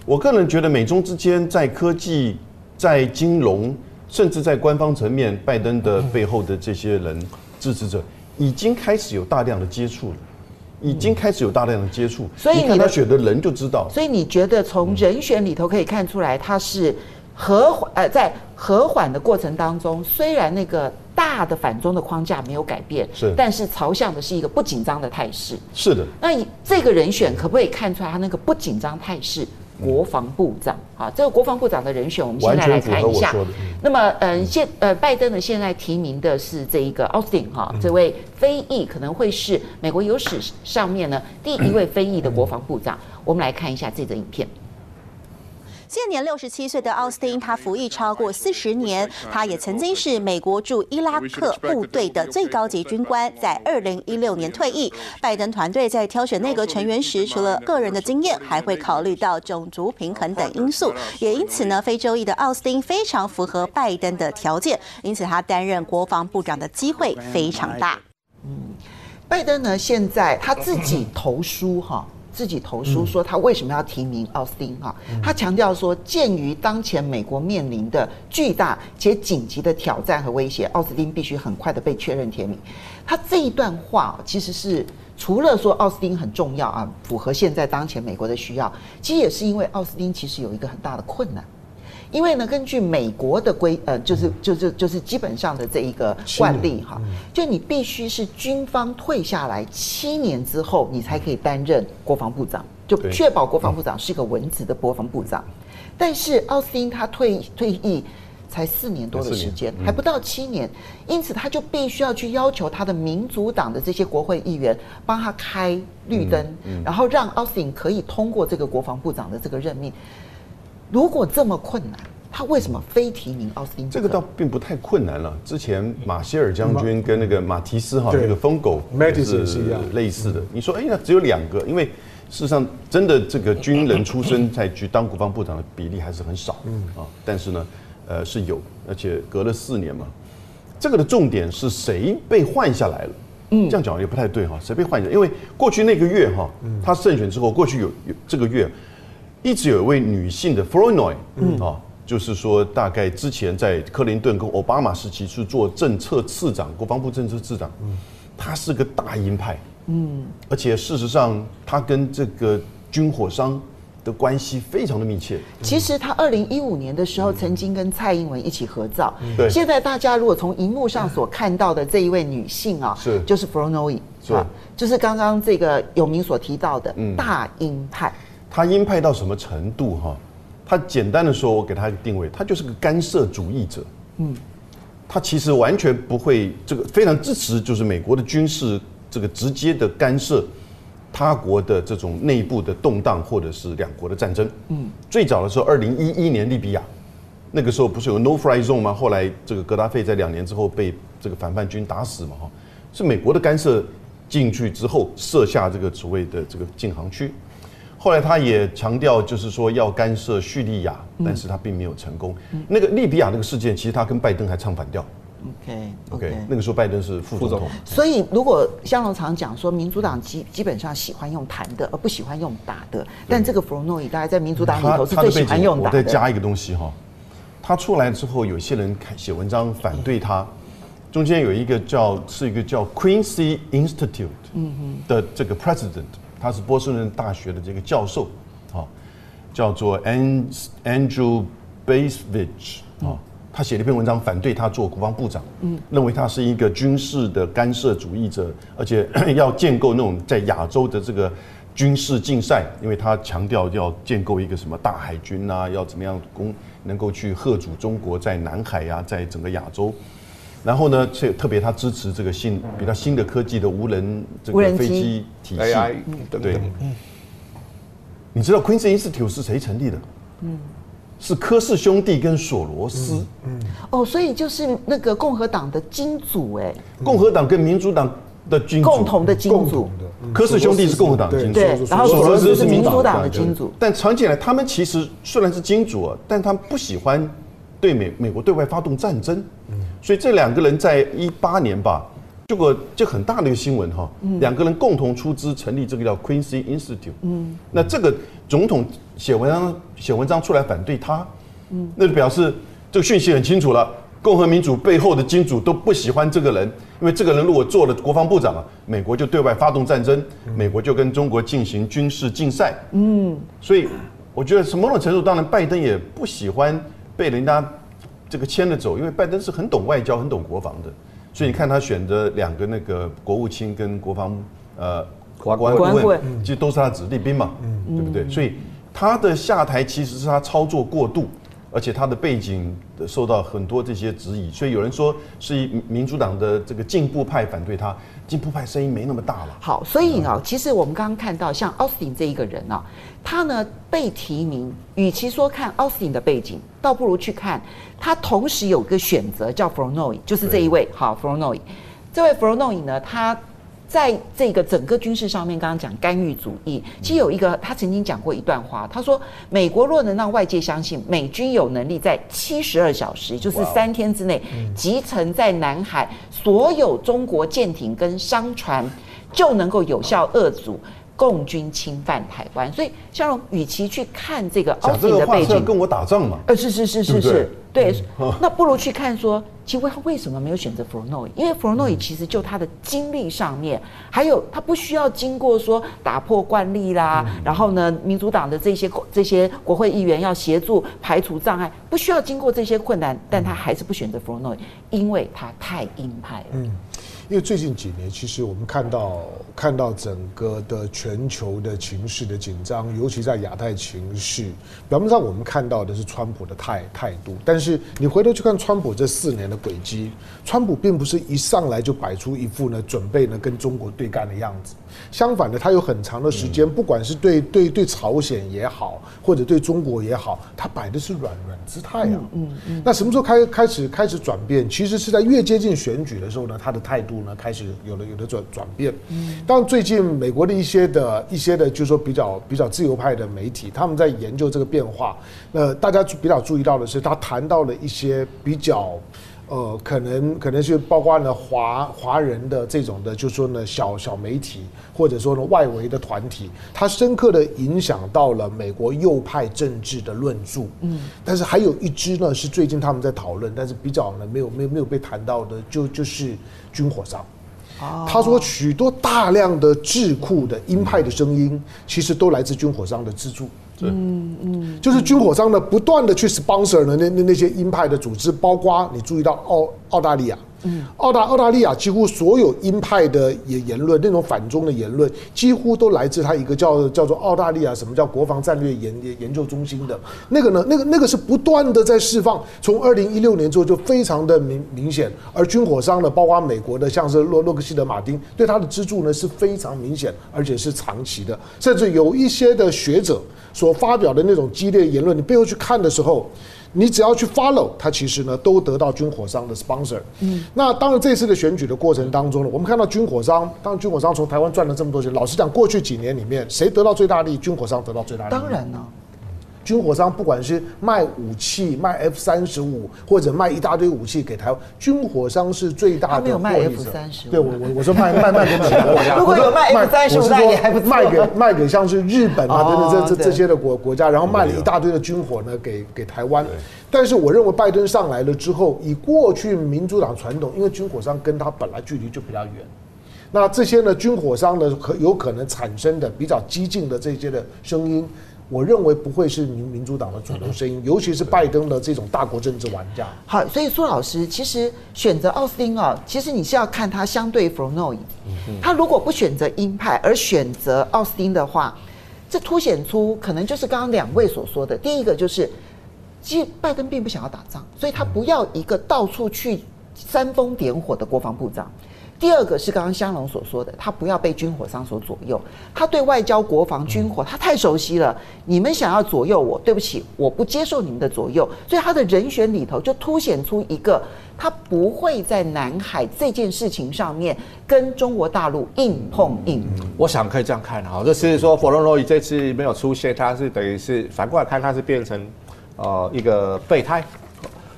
我个人觉得美中之间在科技、在金融，甚至在官方层面，拜登的背后的这些人支持者已经开始有大量的接触了。已经开始有大量的接触，所以你看他选的人就知道。所以你觉得从人选里头可以看出来，他是和缓呃，在和缓的过程当中，虽然那个大的反中的框架没有改变，是，但是朝向的是一个不紧张的态势。是的。那这个人选可不可以看出来他那个不紧张态势国防部长。啊，这个国防部长的人选，我们现在来看一下。那么，嗯，现呃，拜登呢现在提名的是这一个奥斯汀哈，这位非裔可能会是美国有史上面呢第一位非裔的国防部长。我们来看一下这则影片。现年六十七岁的奥斯汀，他服役超过四十年，他也曾经是美国驻伊拉克部队的最高级军官，在二零一六年退役。拜登团队在挑选内阁成员时，除了个人的经验，还会考虑到种族平衡等因素。也因此呢，非洲裔的奥斯汀非常符合拜登的条件，因此他担任国防部长的机会非常大。嗯，拜登呢，现在他自己投书哈。自己投书说他为什么要提名奥斯汀哈？他强调说，鉴于当前美国面临的巨大且紧急的挑战和威胁，奥斯汀必须很快的被确认提名。他这一段话其实是除了说奥斯汀很重要啊，符合现在当前美国的需要，其实也是因为奥斯汀其实有一个很大的困难。因为呢，根据美国的规，呃，就是就是就是基本上的这一个惯例哈，就你必须是军方退下来七年之后，你才可以担任国防部长，就确保国防部长是一个文职的国防部长。但是奥斯汀他退退役才四年多的时间，还不到七年，因此他就必须要去要求他的民主党的这些国会议员帮他开绿灯，然后让奥斯汀可以通过这个国防部长的这个任命。如果这么困难，他为什么非提名奥斯汀？这个倒并不太困难了。之前马歇尔将军跟那个马提斯哈那个疯狗也是类似的。你说，哎，那只有两个，因为事实上真的这个军人出身在去当国防部长的比例还是很少。嗯啊，但是呢，呃是有，而且隔了四年嘛。这个的重点是谁被换下来了？嗯，这样讲也不太对哈。谁被换下来？因为过去那个月哈，他胜选之后，过去有有这个月。一直有一位女性的 Flournoy，嗯啊，就是说大概之前在克林顿跟奥巴马时期是做政策次长，国防部政策次长，嗯，她是个大鹰派，嗯，而且事实上她跟这个军火商的关系非常的密切。其实她二零一五年的时候曾经跟蔡英文一起合照，对。现在大家如果从荧幕上所看到的这一位女性啊，是就是 Flournoy，是吧？就是刚刚这个有名所提到的大鹰派。他鹰派到什么程度哈？他简单的说，我给他一个定位，他就是个干涉主义者。嗯，他其实完全不会这个非常支持，就是美国的军事这个直接的干涉他国的这种内部的动荡，或者是两国的战争。嗯，最早的时候，二零一一年利比亚那个时候不是有 No Fly Zone 吗？后来这个格达费在两年之后被这个反叛军打死嘛？哈，是美国的干涉进去之后设下这个所谓的这个禁航区。后来他也强调，就是说要干涉叙利亚，但是他并没有成功。那个利比亚那个事件，其实他跟拜登还唱反调。OK OK，那个时候拜登是副总统。所以如果香龙常讲说，民主党基基本上喜欢用谈的，而不喜欢用打的。但这个弗洛诺伊大概在民主党里头是最喜欢用打的。我再加一个东西哈，他出来之后，有些人写文章反对他。中间有一个叫是一个叫 Quincy Institute 的这个 president。他是波士顿大学的这个教授，啊，叫做 Andrew Basevich 啊，他写了一篇文章反对他做国防部长，嗯，认为他是一个军事的干涉主义者，而且 要建构那种在亚洲的这个军事竞赛，因为他强调要建构一个什么大海军啊，要怎么样攻能够去吓阻中国在南海呀，在整个亚洲。然后呢，特特别他支持这个新比较新的科技的无人这个飞机体系，对不对？你知道 Quincy Institute 是谁成立的？嗯，是柯氏兄弟跟索罗斯。嗯，哦，所以就是那个共和党的金主哎。共和党跟民主党的金主共同的金主，柯氏兄弟是共和党的金主，对，然后索罗斯是民主党的金主。但长期以来，他们其实虽然是金主啊，但他们不喜欢对美美国对外发动战争。所以这两个人在一八年吧，结果就很大的一个新闻哈，两个人共同出资成立这个叫 Quincy Institute。嗯，那这个总统写文章写文章出来反对他，嗯，那就表示这个讯息很清楚了，共和民主背后的金主都不喜欢这个人，因为这个人如果做了国防部长啊，美国就对外发动战争，美国就跟中国进行军事竞赛。嗯，所以我觉得从某种程度，当然拜登也不喜欢被人家。这个牵着走，因为拜登是很懂外交、很懂国防的，所以你看他选的两个那个国务卿跟国防呃国安顾问，其实都是他子弟兵嘛，对不对？所以他的下台其实是他操作过度，而且他的背景受到很多这些质疑，所以有人说是民主党的这个进步派反对他，进步派声音没那么大了。好，所以啊，其实我们刚刚看到像奥斯汀这一个人啊，他呢被提名，与其说看奥斯汀的背景，倒不如去看他同时有个选择叫 Flournoy，就是这一位。好 Flournoy，这位 Flournoy 呢，他。在这个整个军事上面，刚刚讲干预主义，其实有一个他曾经讲过一段话，他说：“美国若能让外界相信美军有能力在七十二小时，就是三天之内，集成在南海所有中国舰艇跟商船，就能够有效遏阻共军侵犯台湾。”所以，香龙与其去看这个奥斯汀的背景，跟我打仗嘛？呃，是是是是是，对，那不如去看说。其实他为什么没有选择弗洛诺伊？因为弗洛诺伊其实就他的经历上面，还有他不需要经过说打破惯例啦，然后呢，民主党的这些这些国会议员要协助排除障碍，不需要经过这些困难，但他还是不选择弗洛诺伊，因为他太鹰派了。嗯。因为最近几年，其实我们看到看到整个的全球的情势的紧张，尤其在亚太情绪，表面上我们看到的是川普的态态度，但是你回头去看川普这四年的轨迹，川普并不是一上来就摆出一副呢准备呢跟中国对干的样子。相反的，他有很长的时间，不管是对对对朝鲜也好，或者对中国也好，他摆的是软软姿态啊。嗯嗯。那什么时候开开始开始转变？其实是在越接近选举的时候呢，他的态度呢开始有了有了转转变。嗯。当最近美国的一些的一些的，就是说比较比较自由派的媒体，他们在研究这个变化。那大家比较注意到的是，他谈到了一些比较。呃，可能可能是包括呢华华人的这种的，就是说呢小小媒体，或者说呢外围的团体，它深刻的影响到了美国右派政治的论述。嗯，但是还有一支呢是最近他们在讨论，但是比较呢没有没有没有被谈到的，就就是军火商。哦，他说许多大量的智库的鹰派的声音，其实都来自军火商的资助。嗯嗯，就是军火商呢，不断的去 sponsor 呢，那那那些鹰派的组织，包括你注意到澳澳大利亚。嗯，澳大澳大利亚几乎所有鹰派的言言论，那种反中的言论，几乎都来自他一个叫叫做澳大利亚什么叫国防战略研研究中心的那个呢？那个那个是不断的在释放，从二零一六年之后就非常的明明显。而军火商呢，包括美国的，像是洛洛克希德马丁，对他的资助呢是非常明显，而且是长期的。甚至有一些的学者所发表的那种激烈言论，你背后去看的时候。你只要去 follow，他其实呢都得到军火商的 sponsor。嗯，那当然这次的选举的过程当中呢，我们看到军火商，当军火商从台湾赚了这么多钱。老实讲，过去几年里面，谁得到最大利？军火商得到最大利。当然呢。军火商不管是卖武器、卖 F 三十五，或者卖一大堆武器给台湾，军火商是最大的。他没有 卖 F 三十五。对，我我我说卖卖卖给其他国家。如果有卖 F 三十五，那也还不错。卖给卖给像是日本啊等等这这这些的国国家，然后卖了一大堆的军火呢给给台湾。但是我认为拜登上来了之后，以过去民主党传统，因为军火商跟他本来距离就比较远，那这些呢军火商呢可有可能产生的比较激进的这些的声音。我认为不会是民民主党的主流声音，尤其是拜登的这种大国政治玩家。好，所以苏老师其实选择奥斯汀啊，其实你是要看他相对弗洛伊。他如果不选择鹰派而选择奥斯汀的话，这凸显出可能就是刚刚两位所说的，第一个就是，其实拜登并不想要打仗，所以他不要一个到处去煽风点火的国防部长。第二个是刚刚香龙所说的，他不要被军火商所左右，他对外交、国防、军火他太熟悉了。你们想要左右我，对不起，我不接受你们的左右。所以他的人选里头就凸显出一个，他不会在南海这件事情上面跟中国大陆硬碰硬。我想可以这样看哈，就是说佛罗诺伊这次没有出现，他是等于是反过来看，他是变成呃一个备胎。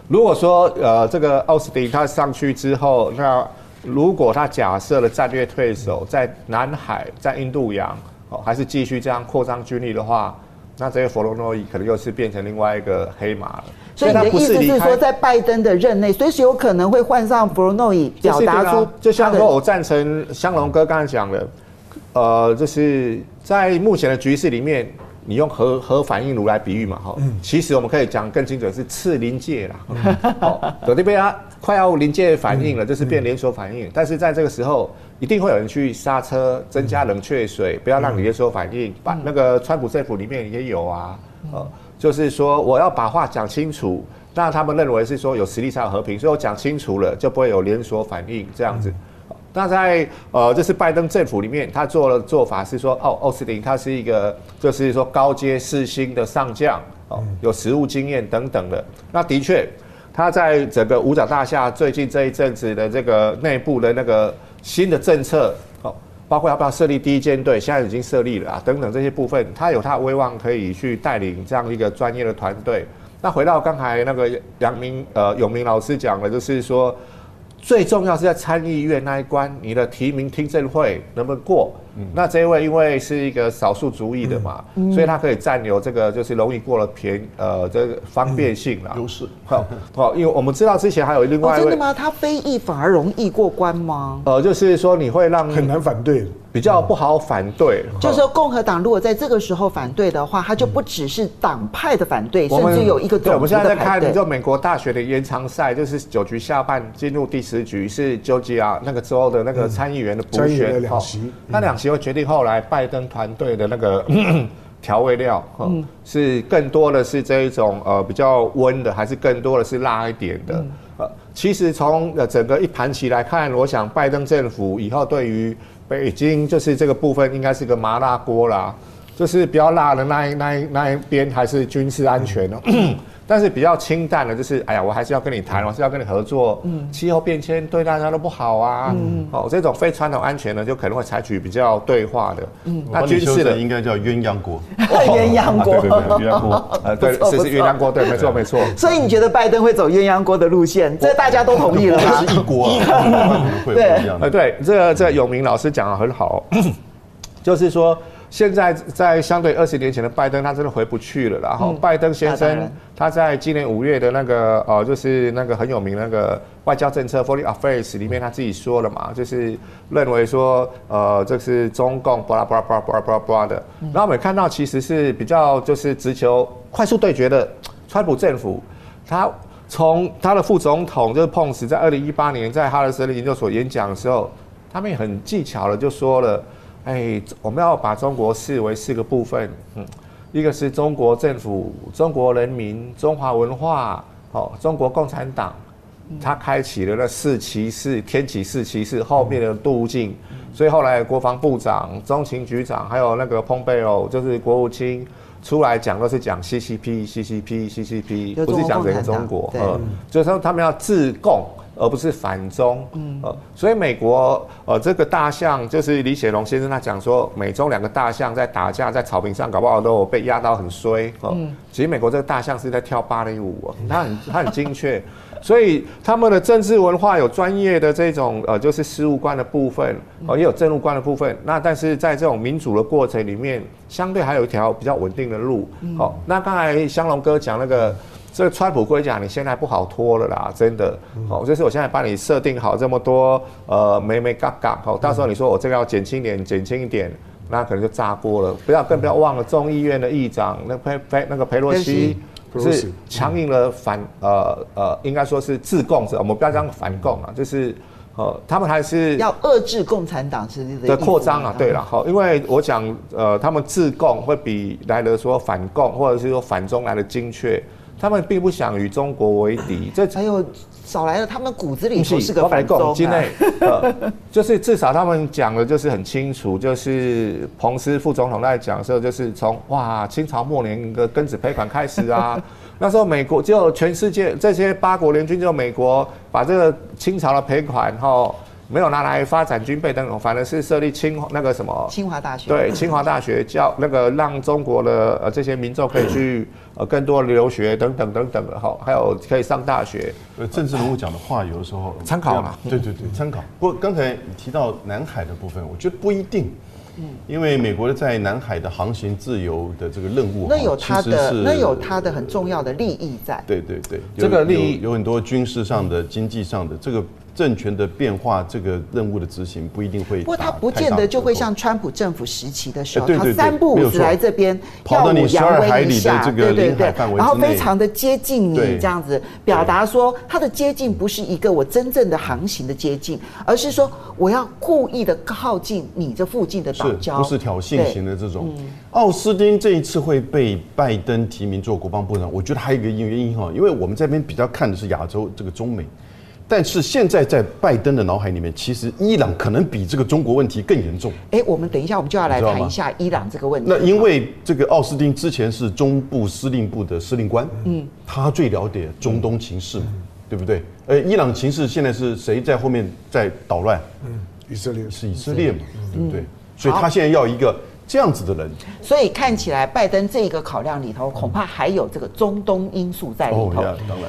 如果说呃这个奥斯汀他上去之后，那如果他假设了战略退守在南海，在印度洋，哦，还是继续这样扩张军力的话，那这个佛罗诺伊可能又是变成另外一个黑马了。所以你的意思是说，在拜登的任内，随时有可能会换上佛罗诺伊，表达出就像说，我赞成香龙哥刚才讲的，呃，就是在目前的局势里面，你用核核反应炉来比喻嘛，哈，其实我们可以讲更精准是次临界啦，好，有这边啊快要临界反应了，就是变连锁反应，但是在这个时候一定会有人去刹车，增加冷却水，不要让你连锁反应。把那个川普政府里面也有啊，呃，就是说我要把话讲清楚，那他们认为是说有实力才有和平，所以我讲清楚了就不会有连锁反应这样子。那在呃，这是拜登政府里面，他做了做法是说，哦，奥斯汀他是一个，就是说高阶四星的上将，哦，有实务经验等等的。那的确，他在整个五角大厦最近这一阵子的这个内部的那个新的政策，哦，包括要不要设立第一舰队，现在已经设立了啊，等等这些部分，他有他的威望可以去带领这样一个专业的团队。那回到刚才那个杨明呃永明老师讲的，就是说。最重要是在参议院那一关，你的提名听证会能不能过？嗯、那这一位因为是一个少数族裔的嘛，嗯、所以他可以占有这个就是容易过了便呃这个方便性啦。优势。好，好，因为我们知道之前还有另外一位、哦、真的吗？他非裔反而容易过关吗？呃，就是说你会让很难反对。比较不好反对，就是说共和党如果在这个时候反对的话，他就不只是党派的反对，甚至有一个对。我们现在在看就美国大学的延长赛，就是九局下半进入第十局，是乔治亚那个州的那个参议员的补选，两席，那两席会决定后来拜登团队的那个 调味料，嗯是更多的是这一种呃比较温的，还是更多的是辣一点的？呃，其实从呃整个一盘棋来看，我想拜登政府以后对于北京就是这个部分应该是个麻辣锅啦，就是比较辣的那一那一那一边还是军事安全哦。但是比较清淡的，就是哎呀，我还是要跟你谈，我是要跟你合作。嗯，气候变迁对大家都不好啊。嗯，哦，这种非传统安全呢，就可能会采取比较对话的。嗯，那军事的应该叫鸳鸯锅。鸳鸯锅，对对对，鸳鸯锅。呃，对，是是鸳鸯锅，对，没错没错。所以你觉得拜登会走鸳鸯锅的路线？这大家都同意了。是一锅。对，呃，对，这个这个永明老师讲的很好，就是说。现在在相对二十年前的拜登，他真的回不去了。然后拜登先生他在今年五月的那个呃，就是那个很有名那个外交政策 Foreign Affairs 里面，他自己说了嘛，就是认为说呃，这是中共巴拉巴拉巴拉巴拉巴拉巴拉的。然后我们看到其实是比较就是直球快速对决的川普政府，他从他的副总统就是彭斯在二零一八年在哈德森研究所演讲的时候，他们也很技巧的就说了。哎，我们要把中国视为四个部分，嗯，一个是中国政府、中国人民、中华文化，哦，中国共产党，他开启了那四骑士，天启四骑士后面的路径，所以后来国防部长、中情局长还有那个蓬佩奥，就是国务卿出来讲都是讲 CCP、CCP、CCP，不是讲整个中国，呃，就是说他们要自共。而不是反中，嗯。呃，所以美国呃这个大象就是李显龙先生他讲说，美中两个大象在打架，在草坪上搞不好都有被压到很衰，呃，其实美国这个大象是在跳芭蕾舞，它很它很精确，所以他们的政治文化有专业的这种呃就是事务官的部分，呃也有政务官的部分，那但是在这种民主的过程里面，相对还有一条比较稳定的路，好，那刚才香龙哥讲那个。这个川普龟甲，你现在不好脱了啦，真的。好，就是我现在帮你设定好这么多呃，眉眉嘎嘎，好，到时候你说我这个要减轻点，减轻一点，那可能就炸锅了。不要，更不要忘了众议院的议长那佩佩那个佩洛西是强硬的反呃呃，应该说是自共者，我们不要讲反共啊，就是呃，他们还是要遏制共产党是的扩张啊。对了，好，因为我讲呃，他们自共会比来的说反共或者是说反中来的精确。他们并不想与中国为敌，这才有少来了，他们骨子里头是个反共啊。呃，就是至少他们讲的就是很清楚，就是彭斯副总统在讲的时候，就是从哇清朝末年的庚子赔款开始啊，那时候美国就全世界这些八国联军就美国把这个清朝的赔款哈。没有拿来发展军备等等，反而是设立清那个什么清华大学，对清华大学教那个让中国的呃这些民众可以去呃更多留学等等等等的哈，还有可以上大学。呃，政治人物讲的话有的时候参考嘛，对对对，参考。不过刚才你提到南海的部分，我觉得不一定，嗯，因为美国的在南海的航行自由的这个任务，那有它的那有它的很重要的利益在。对对对，这个利益有很多军事上的、经济上的这个。政权的变化，这个任务的执行不一定会。不过他不见得就会像川普政府时期的时候，他三步五时来这边耀武扬威一下，对对对，然后非常的接近你这样子，表达说他的接近不是一个我真正的航行的接近，而是说我要故意的靠近你这附近的岛礁，不是挑衅型的这种。奥斯汀这一次会被拜登提名做国防部长，我觉得还有一个原因哈，因为我们这边比较看的是亚洲这个中美。但是现在在拜登的脑海里面，其实伊朗可能比这个中国问题更严重。哎，我们等一下，我们就要来谈一下伊朗这个问题。那因为这个奥斯汀之前是中部司令部的司令官，嗯，他最了解中东情势嘛，对不对？呃，伊朗情势现在是谁在后面在捣乱？嗯，以色列是以色列嘛，对不对？所以他现在要一个。这样子的人，所以看起来拜登这个考量里头，恐怕还有这个中东因素在里头。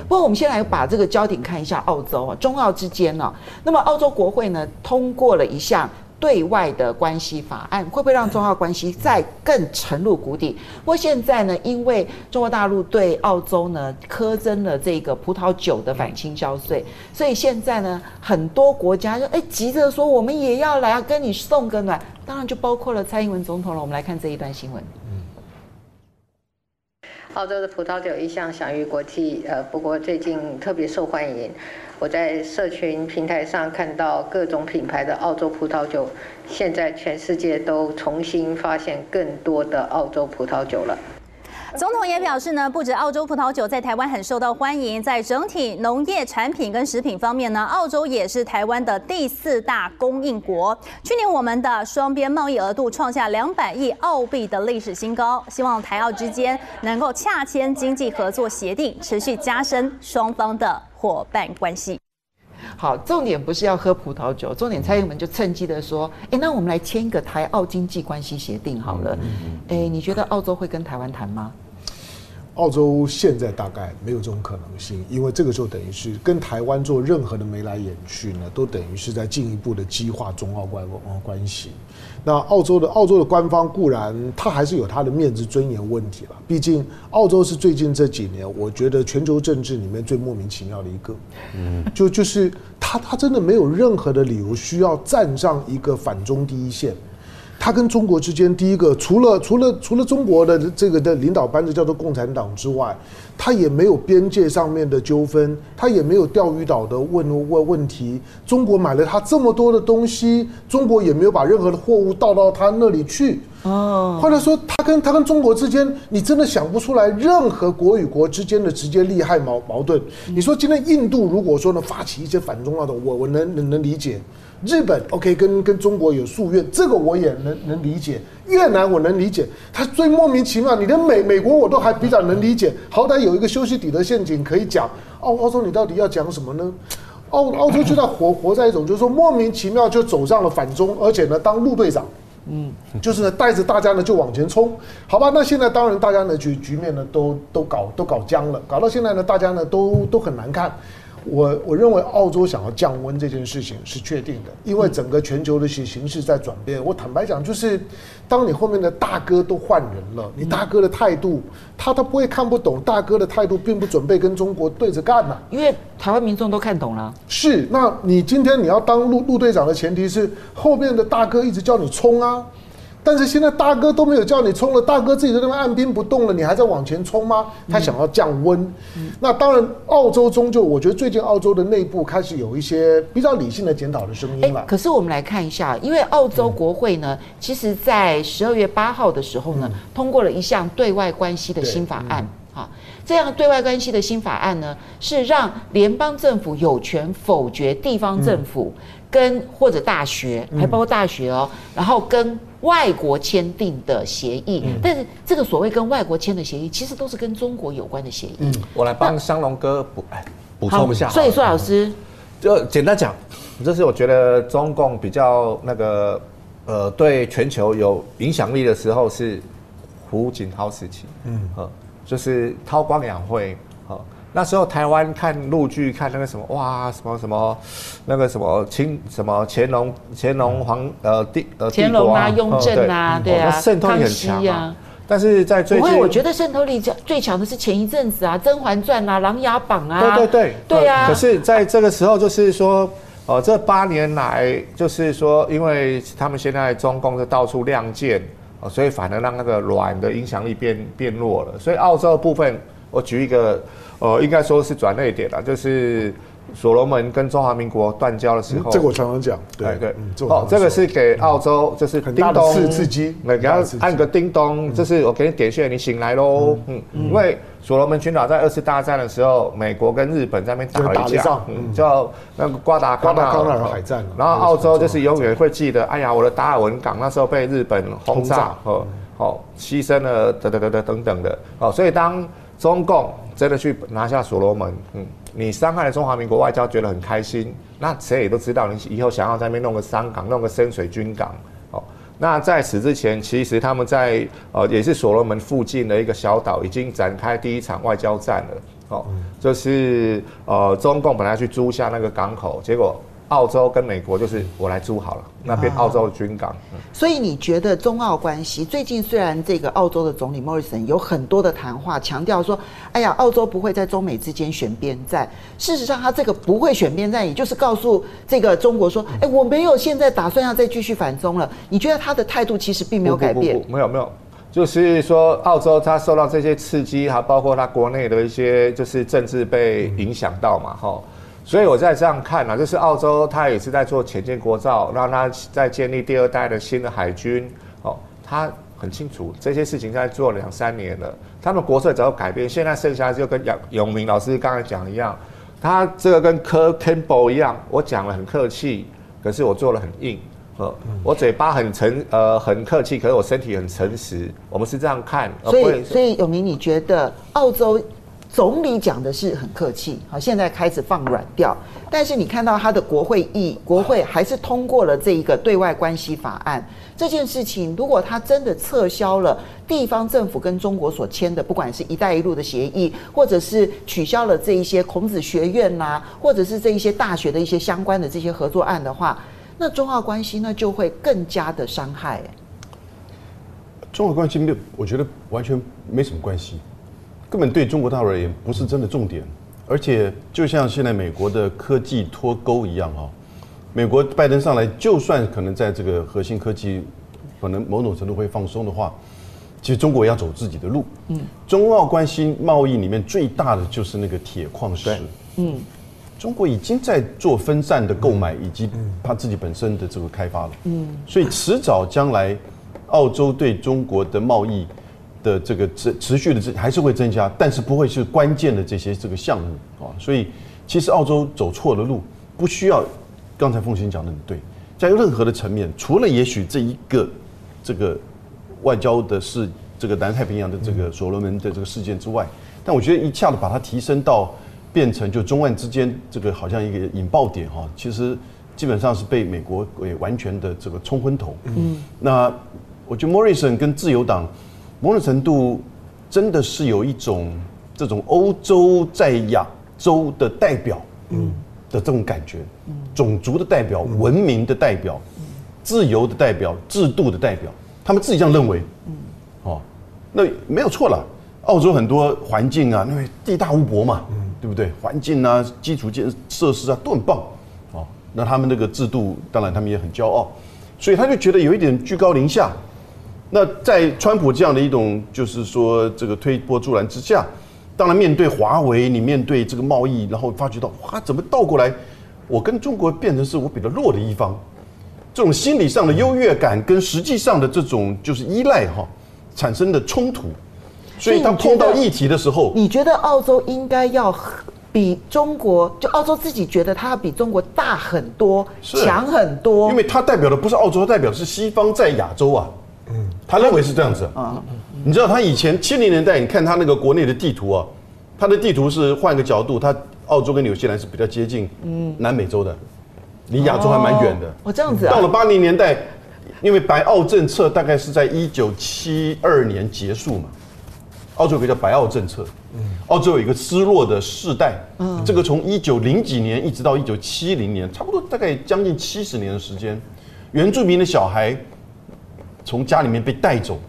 不过我们先来把这个焦点看一下澳洲啊，中澳之间呢，那么澳洲国会呢通过了一项。对外的关系法案会不会让中澳关系再更沉入谷底？不过现在呢，因为中国大陆对澳洲呢苛征了这个葡萄酒的反倾销税，所以现在呢，很多国家就哎急着说我们也要来跟你送个暖，当然就包括了蔡英文总统了。我们来看这一段新闻。澳洲的葡萄酒一向享誉国际，呃，不过最近特别受欢迎。我在社群平台上看到各种品牌的澳洲葡萄酒，现在全世界都重新发现更多的澳洲葡萄酒了。总统也表示呢，不止澳洲葡萄酒在台湾很受到欢迎，在整体农业产品跟食品方面呢，澳洲也是台湾的第四大供应国。去年我们的双边贸易额度创下两百亿澳币的历史新高，希望台澳之间能够洽签经济合作协定，持续加深双方的伙伴关系。好，重点不是要喝葡萄酒，重点蔡英文就趁机的说，哎，那我们来签一个台澳经济关系协定好了。哎，你觉得澳洲会跟台湾谈吗？澳洲现在大概没有这种可能性，因为这个时候等于是跟台湾做任何的眉来眼去呢，都等于是在进一步的激化中澳关关系。那澳洲的澳洲的官方固然他还是有他的面子尊严问题了，毕竟澳洲是最近这几年我觉得全球政治里面最莫名其妙的一个，嗯，就就是他他真的没有任何的理由需要站上一个反中第一线。他跟中国之间，第一个除了除了除了中国的这个的领导班子叫做共产党之外，他也没有边界上面的纠纷，他也没有钓鱼岛的问问问题。中国买了他这么多的东西，中国也没有把任何的货物倒到他那里去。哦，或者说他跟他跟中国之间，你真的想不出来任何国与国之间的直接利害矛矛盾。你说今天印度如果说呢发起一些反中那种，我我能能能理解。日本 OK，跟跟中国有夙愿，这个我也能能理解。越南我能理解，他最莫名其妙，你连美美国我都还比较能理解，好歹有一个休息底的陷阱可以讲。澳澳洲你到底要讲什么呢？澳澳洲就在活活在一种就是说莫名其妙就走上了反中，而且呢当陆队长，嗯，就是呢带着大家呢就往前冲，好吧？那现在当然大家呢局局面呢都都搞都搞僵了，搞到现在呢大家呢都都很难看。我我认为澳洲想要降温这件事情是确定的，因为整个全球的形形势在转变。我坦白讲，就是当你后面的大哥都换人了，你大哥的态度，他都不会看不懂。大哥的态度并不准备跟中国对着干呐，因为台湾民众都看懂了。是，那你今天你要当陆陆队长的前提是后面的大哥一直叫你冲啊。但是现在大哥都没有叫你冲了，大哥自己在那边按兵不动了，你还在往前冲吗？他想要降温。嗯、那当然，澳洲终究，我觉得最近澳洲的内部开始有一些比较理性的检讨的声音了。可是我们来看一下，因为澳洲国会呢，嗯、其实在十二月八号的时候呢，嗯、通过了一项对外关系的新法案。好、嗯，这样对外关系的新法案呢，是让联邦政府有权否决地方政府跟或者大学，还包括大学哦，然后跟。外国签订的协议，嗯、但是这个所谓跟外国签的协议，其实都是跟中国有关的协议。嗯，我来帮香龙哥补哎补充一下。所以说，老师就简单讲，这是我觉得中共比较那个呃对全球有影响力的时候是胡锦涛时期。嗯，就是韬光养晦。那时候台湾看陆剧，看那个什么哇，什么什么，那个什么清什么乾隆乾隆皇呃帝呃乾隆啊，雍正啊，对啊，渗透力很强啊。但是在最近，不会，我觉得渗透力最强的是前一阵子啊，《甄嬛传》啊，《琅琊榜》啊，对对对，对啊。可是在这个时候，就是说，哦，这八年来就是说，因为他们现在中共是到处亮剑，哦，所以反而让那个软的影响力变变弱了。所以澳洲的部分，我举一个，呃，应该说是转捩点了，就是。所罗门跟中华民国断交的时候，这个我常常讲，对对，哦，这个是给澳洲，就是叮咚刺刺激，那给他按个叮咚，就是我给你点穴，你醒来喽，嗯，因为所罗门群岛在二次大战的时候，美国跟日本在那边打了一架，叫那个瓜达瓜达康纳尔海战，然后澳洲就是永远会记得，哎呀，我的达尔文港那时候被日本轰炸，哦，哦，牺牲了，等等等等等等的，哦，所以当中共真的去拿下所罗门，嗯。你伤害了中华民国外交，觉得很开心。那谁也都知道，你以后想要在那边弄个商港，弄个深水军港。哦，那在此之前，其实他们在呃也是所罗门附近的一个小岛，已经展开第一场外交战了。哦，就是呃中共本来去租下那个港口，结果。澳洲跟美国就是我来租好了，那边澳洲的军港。所以你觉得中澳关系最近虽然这个澳洲的总理莫里森有很多的谈话，强调说，哎呀，澳洲不会在中美之间选边站。事实上，他这个不会选边站，也就是告诉这个中国说，哎，我没有现在打算要再继续反中了。你觉得他的态度其实并没有改变？不不不，没有没有，就是说澳洲他受到这些刺激，还包括他国内的一些就是政治被影响到嘛，哈。所以我在这样看呢、啊，就是澳洲他也是在做潜舰国造，让他在建立第二代的新的海军。哦，他很清楚这些事情在做两三年了，他们国策早就改变，现在剩下就跟杨永明老师刚才讲一样，他这个跟柯 Campbell 一样，我讲了很客气，可是我做了很硬。呃，我嘴巴很诚呃很客气，可是我身体很诚实。我们是这样看。所以所以永明，你觉得澳洲？总理讲的是很客气，好，现在开始放软调，但是你看到他的国会议，国会还是通过了这一个对外关系法案。这件事情，如果他真的撤销了地方政府跟中国所签的，不管是一带一路的协议，或者是取消了这一些孔子学院呐、或者是这一些大学的一些相关的这些合作案的话，那中澳关系呢就会更加的伤害。中澳关系没有，我觉得完全没什么关系。根本对中国大陆而言不是真的重点，而且就像现在美国的科技脱钩一样哈，美国拜登上来，就算可能在这个核心科技可能某种程度会放松的话，其实中国也要走自己的路。嗯，中澳关系贸易里面最大的就是那个铁矿石。嗯，中国已经在做分散的购买以及他自己本身的这个开发了。嗯，所以迟早将来，澳洲对中国的贸易。的这个持持续的这还是会增加，但是不会是关键的这些这个项目啊，所以其实澳洲走错了路，不需要刚才凤馨讲的很对，在任何的层面，除了也许这一个这个外交的事，这个南太平洋的这个所罗门的这个事件之外，但我觉得一下子把它提升到变成就中岸之间这个好像一个引爆点哈，其实基本上是被美国给完全的这个冲昏头。嗯，那我觉得莫瑞森跟自由党。某种程度，真的是有一种这种欧洲在亚洲的代表，嗯，的这种感觉，种族的代表、文明的代表、自由的代表、制度的代表，他们自己这样认为，嗯，哦，那没有错了。澳洲很多环境啊，因为地大物博嘛，对不对？环境啊，基础建设施啊都很棒，哦，那他们那个制度，当然他们也很骄傲，所以他就觉得有一点居高临下。那在川普这样的一种就是说这个推波助澜之下，当然面对华为，你面对这个贸易，然后发觉到哇，怎么倒过来，我跟中国变成是我比较弱的一方，这种心理上的优越感跟实际上的这种就是依赖哈产生的冲突，所以当碰到议题的时候，你觉得澳洲应该要比中国，就澳洲自己觉得它要比中国大很多，强很多，因为它代表的不是澳洲，它代表是西方在亚洲啊。嗯，他认为是这样子啊。你知道他以前七零年代，你看他那个国内的地图啊，他的地图是换个角度，他澳洲跟纽西兰是比较接近，嗯，南美洲的，离亚洲还蛮远的。哦，这样子。到了八零年代，因为白澳政策大概是在一九七二年结束嘛，澳洲有个叫白澳政策，嗯，澳洲有一个失落的世代，嗯，这个从一九零几年一直到一九七零年，差不多大概将近七十年的时间，原住民的小孩。从家里面被带走，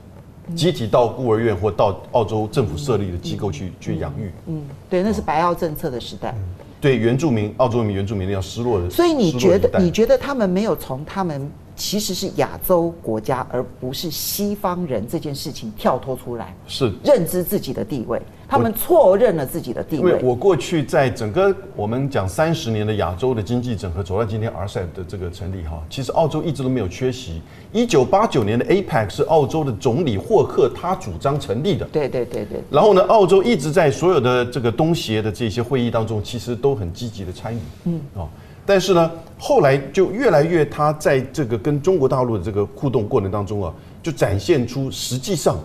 集体到孤儿院或到澳洲政府设立的机构去去养育。嗯，对，那是白澳政策的时代。对原住民、澳洲民原住民那样失落的。所以你觉得你觉得他们没有从他们其实是亚洲国家而不是西方人这件事情跳脱出来，是认知自己的地位。他们错认了自己的地位。我过去在整个我们讲三十年的亚洲的经济整合，走到今天 RCEP 的这个成立哈，其实澳洲一直都没有缺席。一九八九年的 APEC 是澳洲的总理霍克他主张成立的。对对对对。然后呢，澳洲一直在所有的这个东协的这些会议当中，其实都很积极的参与。嗯啊，但是呢，后来就越来越他在这个跟中国大陆的这个互动过程当中啊，就展现出实际上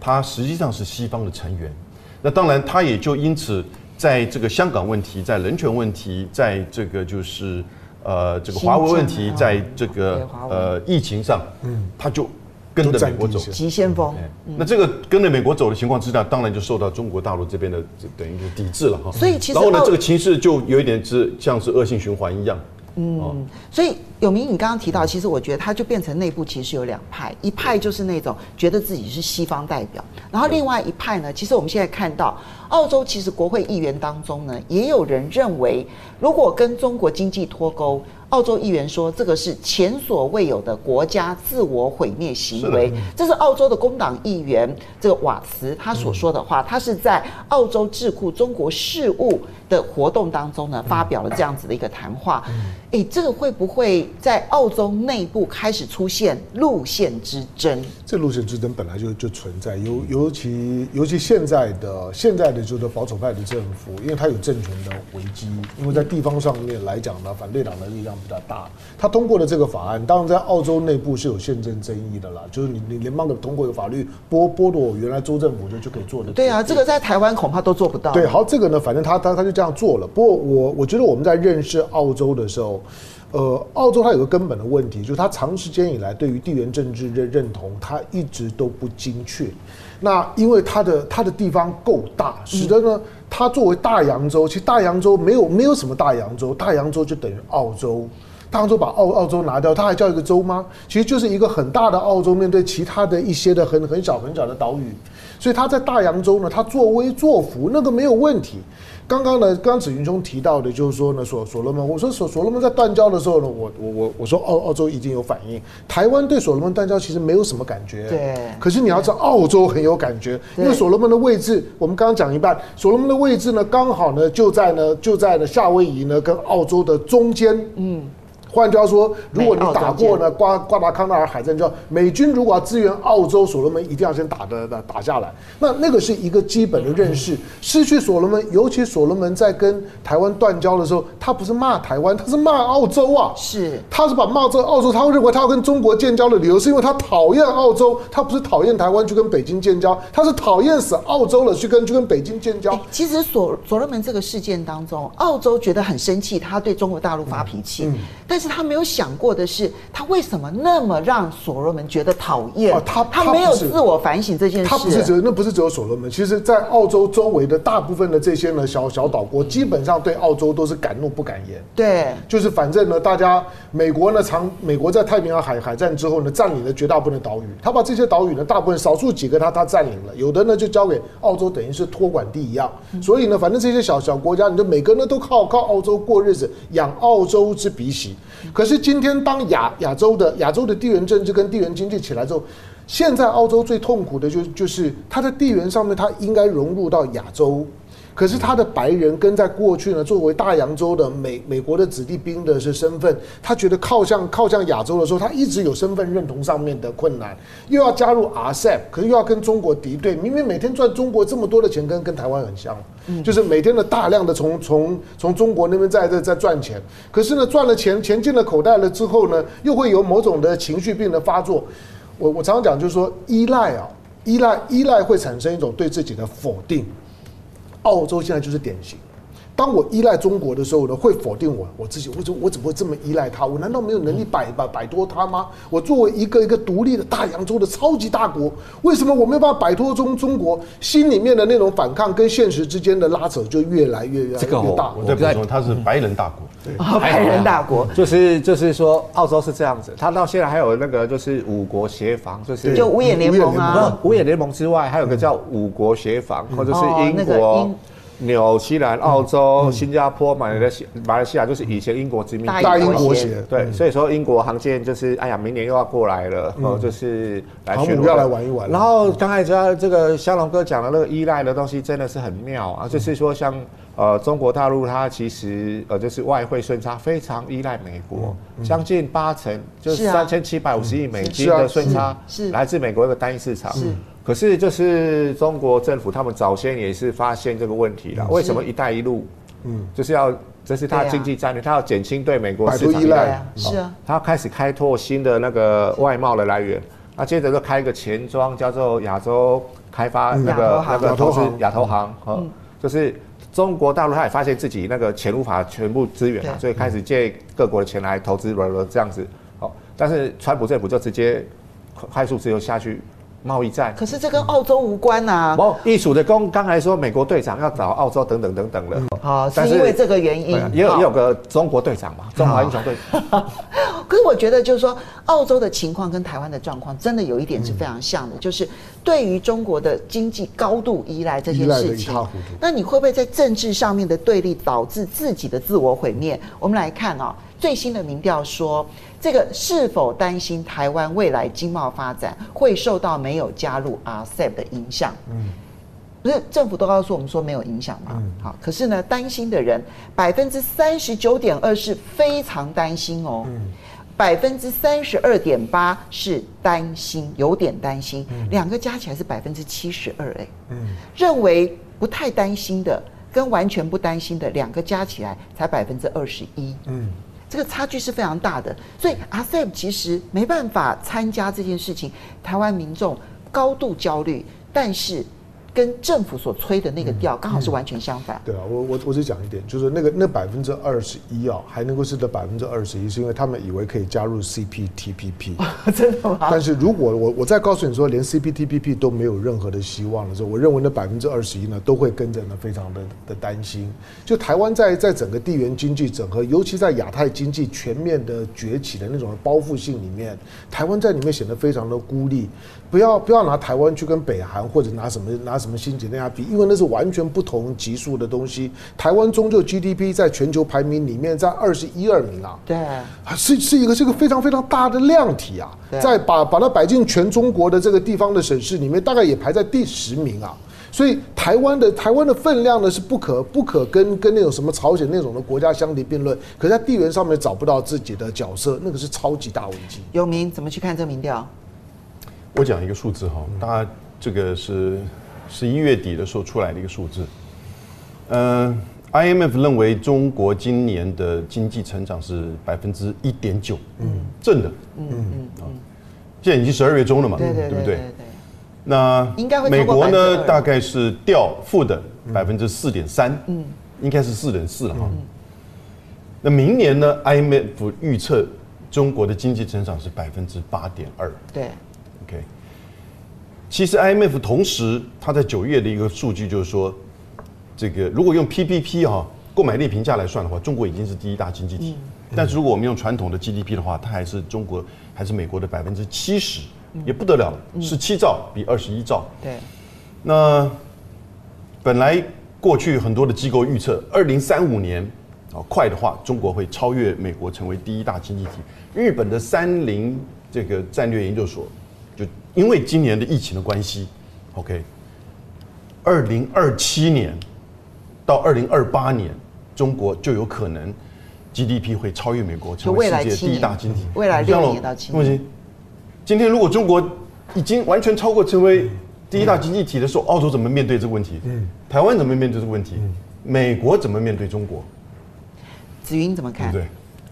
他实际上是西方的成员。那当然，他也就因此，在这个香港问题，在人权问题，在这个就是呃这个华为问题，在这个呃疫情上，嗯，他就跟着美国走，急先锋。那这个跟着美国走的情况之下，当然就受到中国大陆这边的等于就抵制了哈。所以其实，然后呢，这个情势就有一点是像是恶性循环一样。嗯，所以有明，你刚刚提到，其实我觉得它就变成内部其实有两派，一派就是那种觉得自己是西方代表，然后另外一派呢，其实我们现在看到，澳洲其实国会议员当中呢，也有人认为，如果跟中国经济脱钩。澳洲议员说，这个是前所未有的国家自我毁灭行为。这是澳洲的工党议员这个瓦茨他所说的话。他是在澳洲智库中国事务的活动当中呢，发表了这样子的一个谈话。诶，这个会不会在澳洲内部开始出现路线之争？这路线之争本来就就存在，尤尤其尤其现在的现在的就是保守派的政府，因为它有政权的危机，因为在地方上面来讲呢，反对党的力量。比较大，他通过了这个法案，当然在澳洲内部是有宪政争议的啦。就是你你联邦的通过的法律剥剥夺我原来州政府就就可以做的。对啊，这个在台湾恐怕都做不到。对，好，这个呢，反正他他他就这样做了。不过我我觉得我们在认识澳洲的时候，呃，澳洲它有个根本的问题，就是它长时间以来对于地缘政治的认同，它一直都不精确。那因为它的它的地方够大，使得呢，它作为大洋洲，其实大洋洲没有没有什么大洋洲，大洋洲就等于澳洲。大洋洲把澳澳洲拿掉，它还叫一个洲吗？其实就是一个很大的澳洲，面对其他的一些的很很小很小的岛屿，所以它在大洋洲呢，它作威作福那个没有问题。刚刚呢，刚子云兄提到的，就是说呢，所所罗门，我说所所罗门在断交的时候呢，我我我我说澳澳洲已经有反应，台湾对所罗门断交其实没有什么感觉，对。可是你要知道，澳洲很有感觉，因为所罗门的位置，我们刚刚讲一半，所罗门的位置呢，刚好呢就在呢就在呢夏威夷呢跟澳洲的中间，嗯。换句话说，如果你打过呢瓜瓜达康纳尔海战，就美军如果要支援澳洲，所罗门一定要先打的打下来。那那个是一个基本的认识。失去所罗门，尤其所罗门在跟台湾断交的时候，他不是骂台湾，他是骂澳洲啊。是，他是把骂这澳洲，他会认为他要跟中国建交的理由是因为他讨厌澳洲，他不是讨厌台湾去跟北京建交，他是讨厌死澳洲了去跟去跟北京建交。欸、其实所所罗门这个事件当中，澳洲觉得很生气，他对中国大陆发脾气，嗯嗯、但是。他没有想过的是，他为什么那么让所罗门觉得讨厌？啊，他他没有自我反省这件事。他不是只有那不是只有所罗门，其实在澳洲周围的大部分的这些呢小小岛国，基本上对澳洲都是敢怒不敢言。对，就是反正呢，大家美国呢长美国在太平洋海海战之后呢，占领了绝大部分的岛屿，他把这些岛屿呢，大部分少数几个他他占领了，有的呢就交给澳洲，等于是托管地一样。所以呢，反正这些小小国家，你就每个呢都靠靠澳洲过日子，养澳洲之鼻息。可是今天，当亚亚洲的亚洲的地缘政治跟地缘经济起来之后，现在澳洲最痛苦的就就是它的地缘上面，它应该融入到亚洲。可是他的白人跟在过去呢，作为大洋洲的美美国的子弟兵的是身份，他觉得靠向靠向亚洲的时候，他一直有身份认同上面的困难，又要加入 RCEP，可是又要跟中国敌对，明明每天赚中国这么多的钱，跟跟台湾很像，就是每天的大量的从从从中国那边在在在赚钱，可是呢赚了钱钱进了口袋了之后呢，又会有某种的情绪病的发作，我我常常讲就是说依赖啊，依赖依赖会产生一种对自己的否定。澳洲现在就是典型。当我依赖中国的时候呢，会否定我我自己？为什么我怎么会这么依赖他？我难道没有能力摆摆摆脱他吗？我作为一个一个独立的大洋洲的超级大国，为什么我没有办法摆脱中中国？心里面的那种反抗跟现实之间的拉扯就越来越越来越大。我在说他是白人大国，对，白人大国 就是就是说澳洲是这样子。他到现在还有那个就是五国协防，就是就五眼联盟啊，五眼联盟之外还有个叫五国协防，或者是英国。纽西兰、澳洲、新加坡、马来西马来西亚，就是以前英国殖民大英国协，对，所以说英国航舰就是，哎呀，明年又要过来了，哦，就是来巡逻，要来玩一玩。然后刚才讲这个香龙哥讲的那个依赖的东西，真的是很妙啊，就是说像呃中国大陆，它其实呃就是外汇顺差非常依赖美国，将近八成，就是三千七百五十亿美金的顺差是。来自美国一个单一市场。是。可是，就是中国政府他们早先也是发现这个问题了。为什么“一带一路”嗯，就是要这是他的经济战略，他要减轻对美国市场依赖。是啊，他要开始开拓新的那个外贸的来源。那接着就开一个钱庄，叫做亚洲开发那个那个投资亚投行。嗯，就是中国大陆他也发现自己那个钱无法全部支援了，所以开始借各国的钱来投资了了这样子。好，但是川普政府就直接快速自由下去。贸易战，可是这跟澳洲无关呐、啊。哦，艺术的工刚才说美国队长要找澳洲等等等等了，好、嗯，是因为这个原因。也有也有个中国队长嘛，中华英雄队。可是我觉得就是说，澳洲的情况跟台湾的状况真的有一点是非常像的，嗯、就是对于中国的经济高度依赖这件事情，那你会不会在政治上面的对立导致自己的自我毁灭？我们来看啊、哦，最新的民调说。这个是否担心台湾未来经贸发展会受到没有加入 RCEP 的影响？嗯，不是政府都告诉我们说没有影响吗？嗯，好，可是呢，担心的人百分之三十九点二是非常担心哦，百分之三十二点八是担心，有点担心，两个加起来是百分之七十二哎，嗯，认为不太担心的跟完全不担心的两个加起来才百分之二十一，嗯。这个差距是非常大的，所以阿塞姆其实没办法参加这件事情，台湾民众高度焦虑，但是。跟政府所吹的那个调刚好是完全相反。对啊，我我我只讲一点，就是那个那百分之二十一啊，还能够是得百分之二十一，是因为他们以为可以加入 CPTPP。真的吗？但是如果我我再告诉你说，连 CPTPP 都没有任何的希望的时候，我认为那百分之二十一呢，都会跟着呢，非常的的担心。就台湾在在整个地缘经济整合，尤其在亚太经济全面的崛起的那种包覆性里面，台湾在里面显得非常的孤立。不要不要拿台湾去跟北韩或者拿什么拿什么新几内亚比，因为那是完全不同级数的东西。台湾终究 GDP 在全球排名里面在二十一二名啊，对，是是一个是一个非常非常大的量体啊，在把把它摆进全中国的这个地方的省市里面，大概也排在第十名啊。所以台湾的台湾的分量呢是不可不可跟跟那种什么朝鲜那种的国家相提并论，可是在地缘上面找不到自己的角色，那个是超级大危机。有明怎么去看这个民调？我讲一个数字哈，大家这个是十一月底的时候出来的一个数字。嗯，IMF 认为中国今年的经济成长是百分之一点九，嗯，正的，嗯嗯啊，现在已经十二月中了嘛，对对对不对？那美国呢，大概是掉负的百分之四点三，嗯，应该是四点四了哈。那明年呢，IMF 预测中国的经济增长是百分之八点二，对。OK，其实 IMF 同时，它在九月的一个数据就是说，这个如果用 PPP 哈购买力评价来算的话，中国已经是第一大经济体。但是如果我们用传统的 GDP 的话，它还是中国还是美国的百分之七十，也不得了了，十七兆比二十一兆。对。那本来过去很多的机构预测，二零三五年啊快的话，中国会超越美国成为第一大经济体。日本的三菱这个战略研究所。就因为今年的疫情的关系，OK，二零二七年到二零二八年，中国就有可能 GDP 会超越美国，成为世界第一大经济体。未来六年到七年。今天如果中国已经完全超过成为第一大经济体的时候，澳洲怎么面对这个问题？嗯，台湾怎么面对这个问题？美国怎么面对中国？紫云怎么看？对，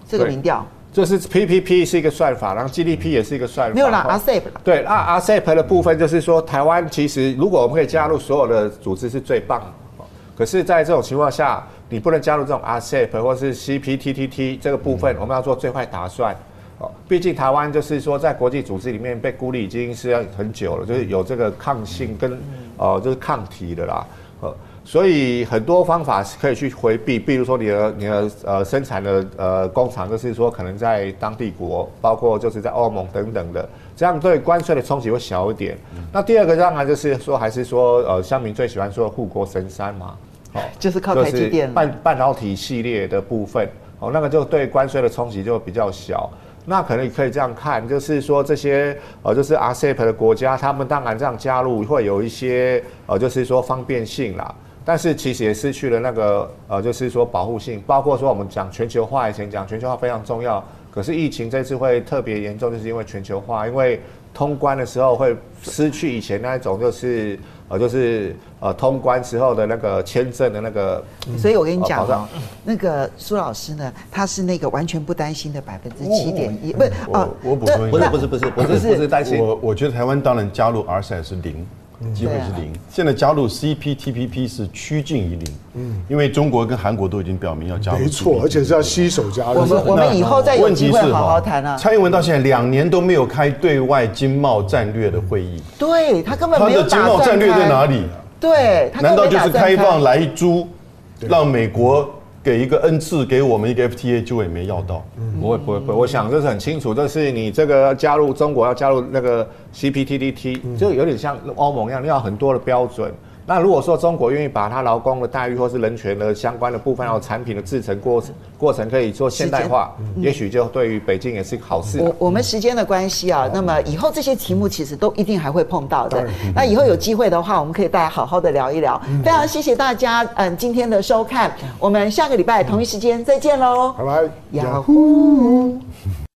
这个民调。就是 PPP 是一个算法，然后 GDP 也是一个算法。没有啦，RCEP。对，那 RCEP 的部分就是说，台湾其实如果我们可以加入所有的组织是最棒的。可是，在这种情况下，你不能加入这种 RCEP 或是 CPTTT 这个部分，我们要做最坏打算。哦，毕竟台湾就是说，在国际组织里面被孤立已经是要很久了，就是有这个抗性跟呃就是抗体的啦。呃所以很多方法是可以去回避，比如说你的你的呃生产的呃工厂，就是说可能在当地国，包括就是在欧盟等等的，这样对关税的冲击会小一点。那第二个当然就是说，还是说呃乡民最喜欢说护国神山嘛，哦，就是靠台积电半半导体系列的部分，哦，那个就对关税的冲击就比较小。那可能你可以这样看，就是说这些呃，就是 RCEP 的国家，他们当然这样加入会有一些呃，就是说方便性啦。但是其实也失去了那个呃，就是说保护性。包括说我们讲全球化以前讲全球化非常重要，可是疫情这次会特别严重，就是因为全球化，因为通关的时候会失去以前那一种就是。呃，就是呃，通关时候的那个签证的那个，所以我跟你讲哦，那个苏老师呢，他是那个完全不担心的百分之七点一，不是啊，我补充一下，不是不是不是不是不是担心，我我觉得台湾当然加入 RCEP 是零。机会是零，现在加入 CPTPP 是趋近于零，嗯，因为中国跟韩国都已经表明要加入，没错，而且是要携手加入。我们我们以后再有机会好好谈啊。蔡英文到现在两年都没有开对外经贸战略的会议，对他根本没有。他的经贸战略在哪里？对，难道就是开放莱猪，让美国？给一个恩赐，给我们一个 FTA 就也没要到。嗯，不会不会不会，我想这是很清楚，这是你这个加入中国要加入那个 CPTPP，就有点像欧盟一样，要很多的标准。那如果说中国愿意把它劳工的待遇或是人权的相关的部分，还有产品的制成过程过程可以做现代化，也许就对于北京也是好事。我我们时间的关系啊，那么以后这些题目其实都一定还会碰到的。那以后有机会的话，我们可以大家好好的聊一聊。非常谢谢大家，嗯，今天的收看，我们下个礼拜同一时间再见喽，拜拜，雅虎。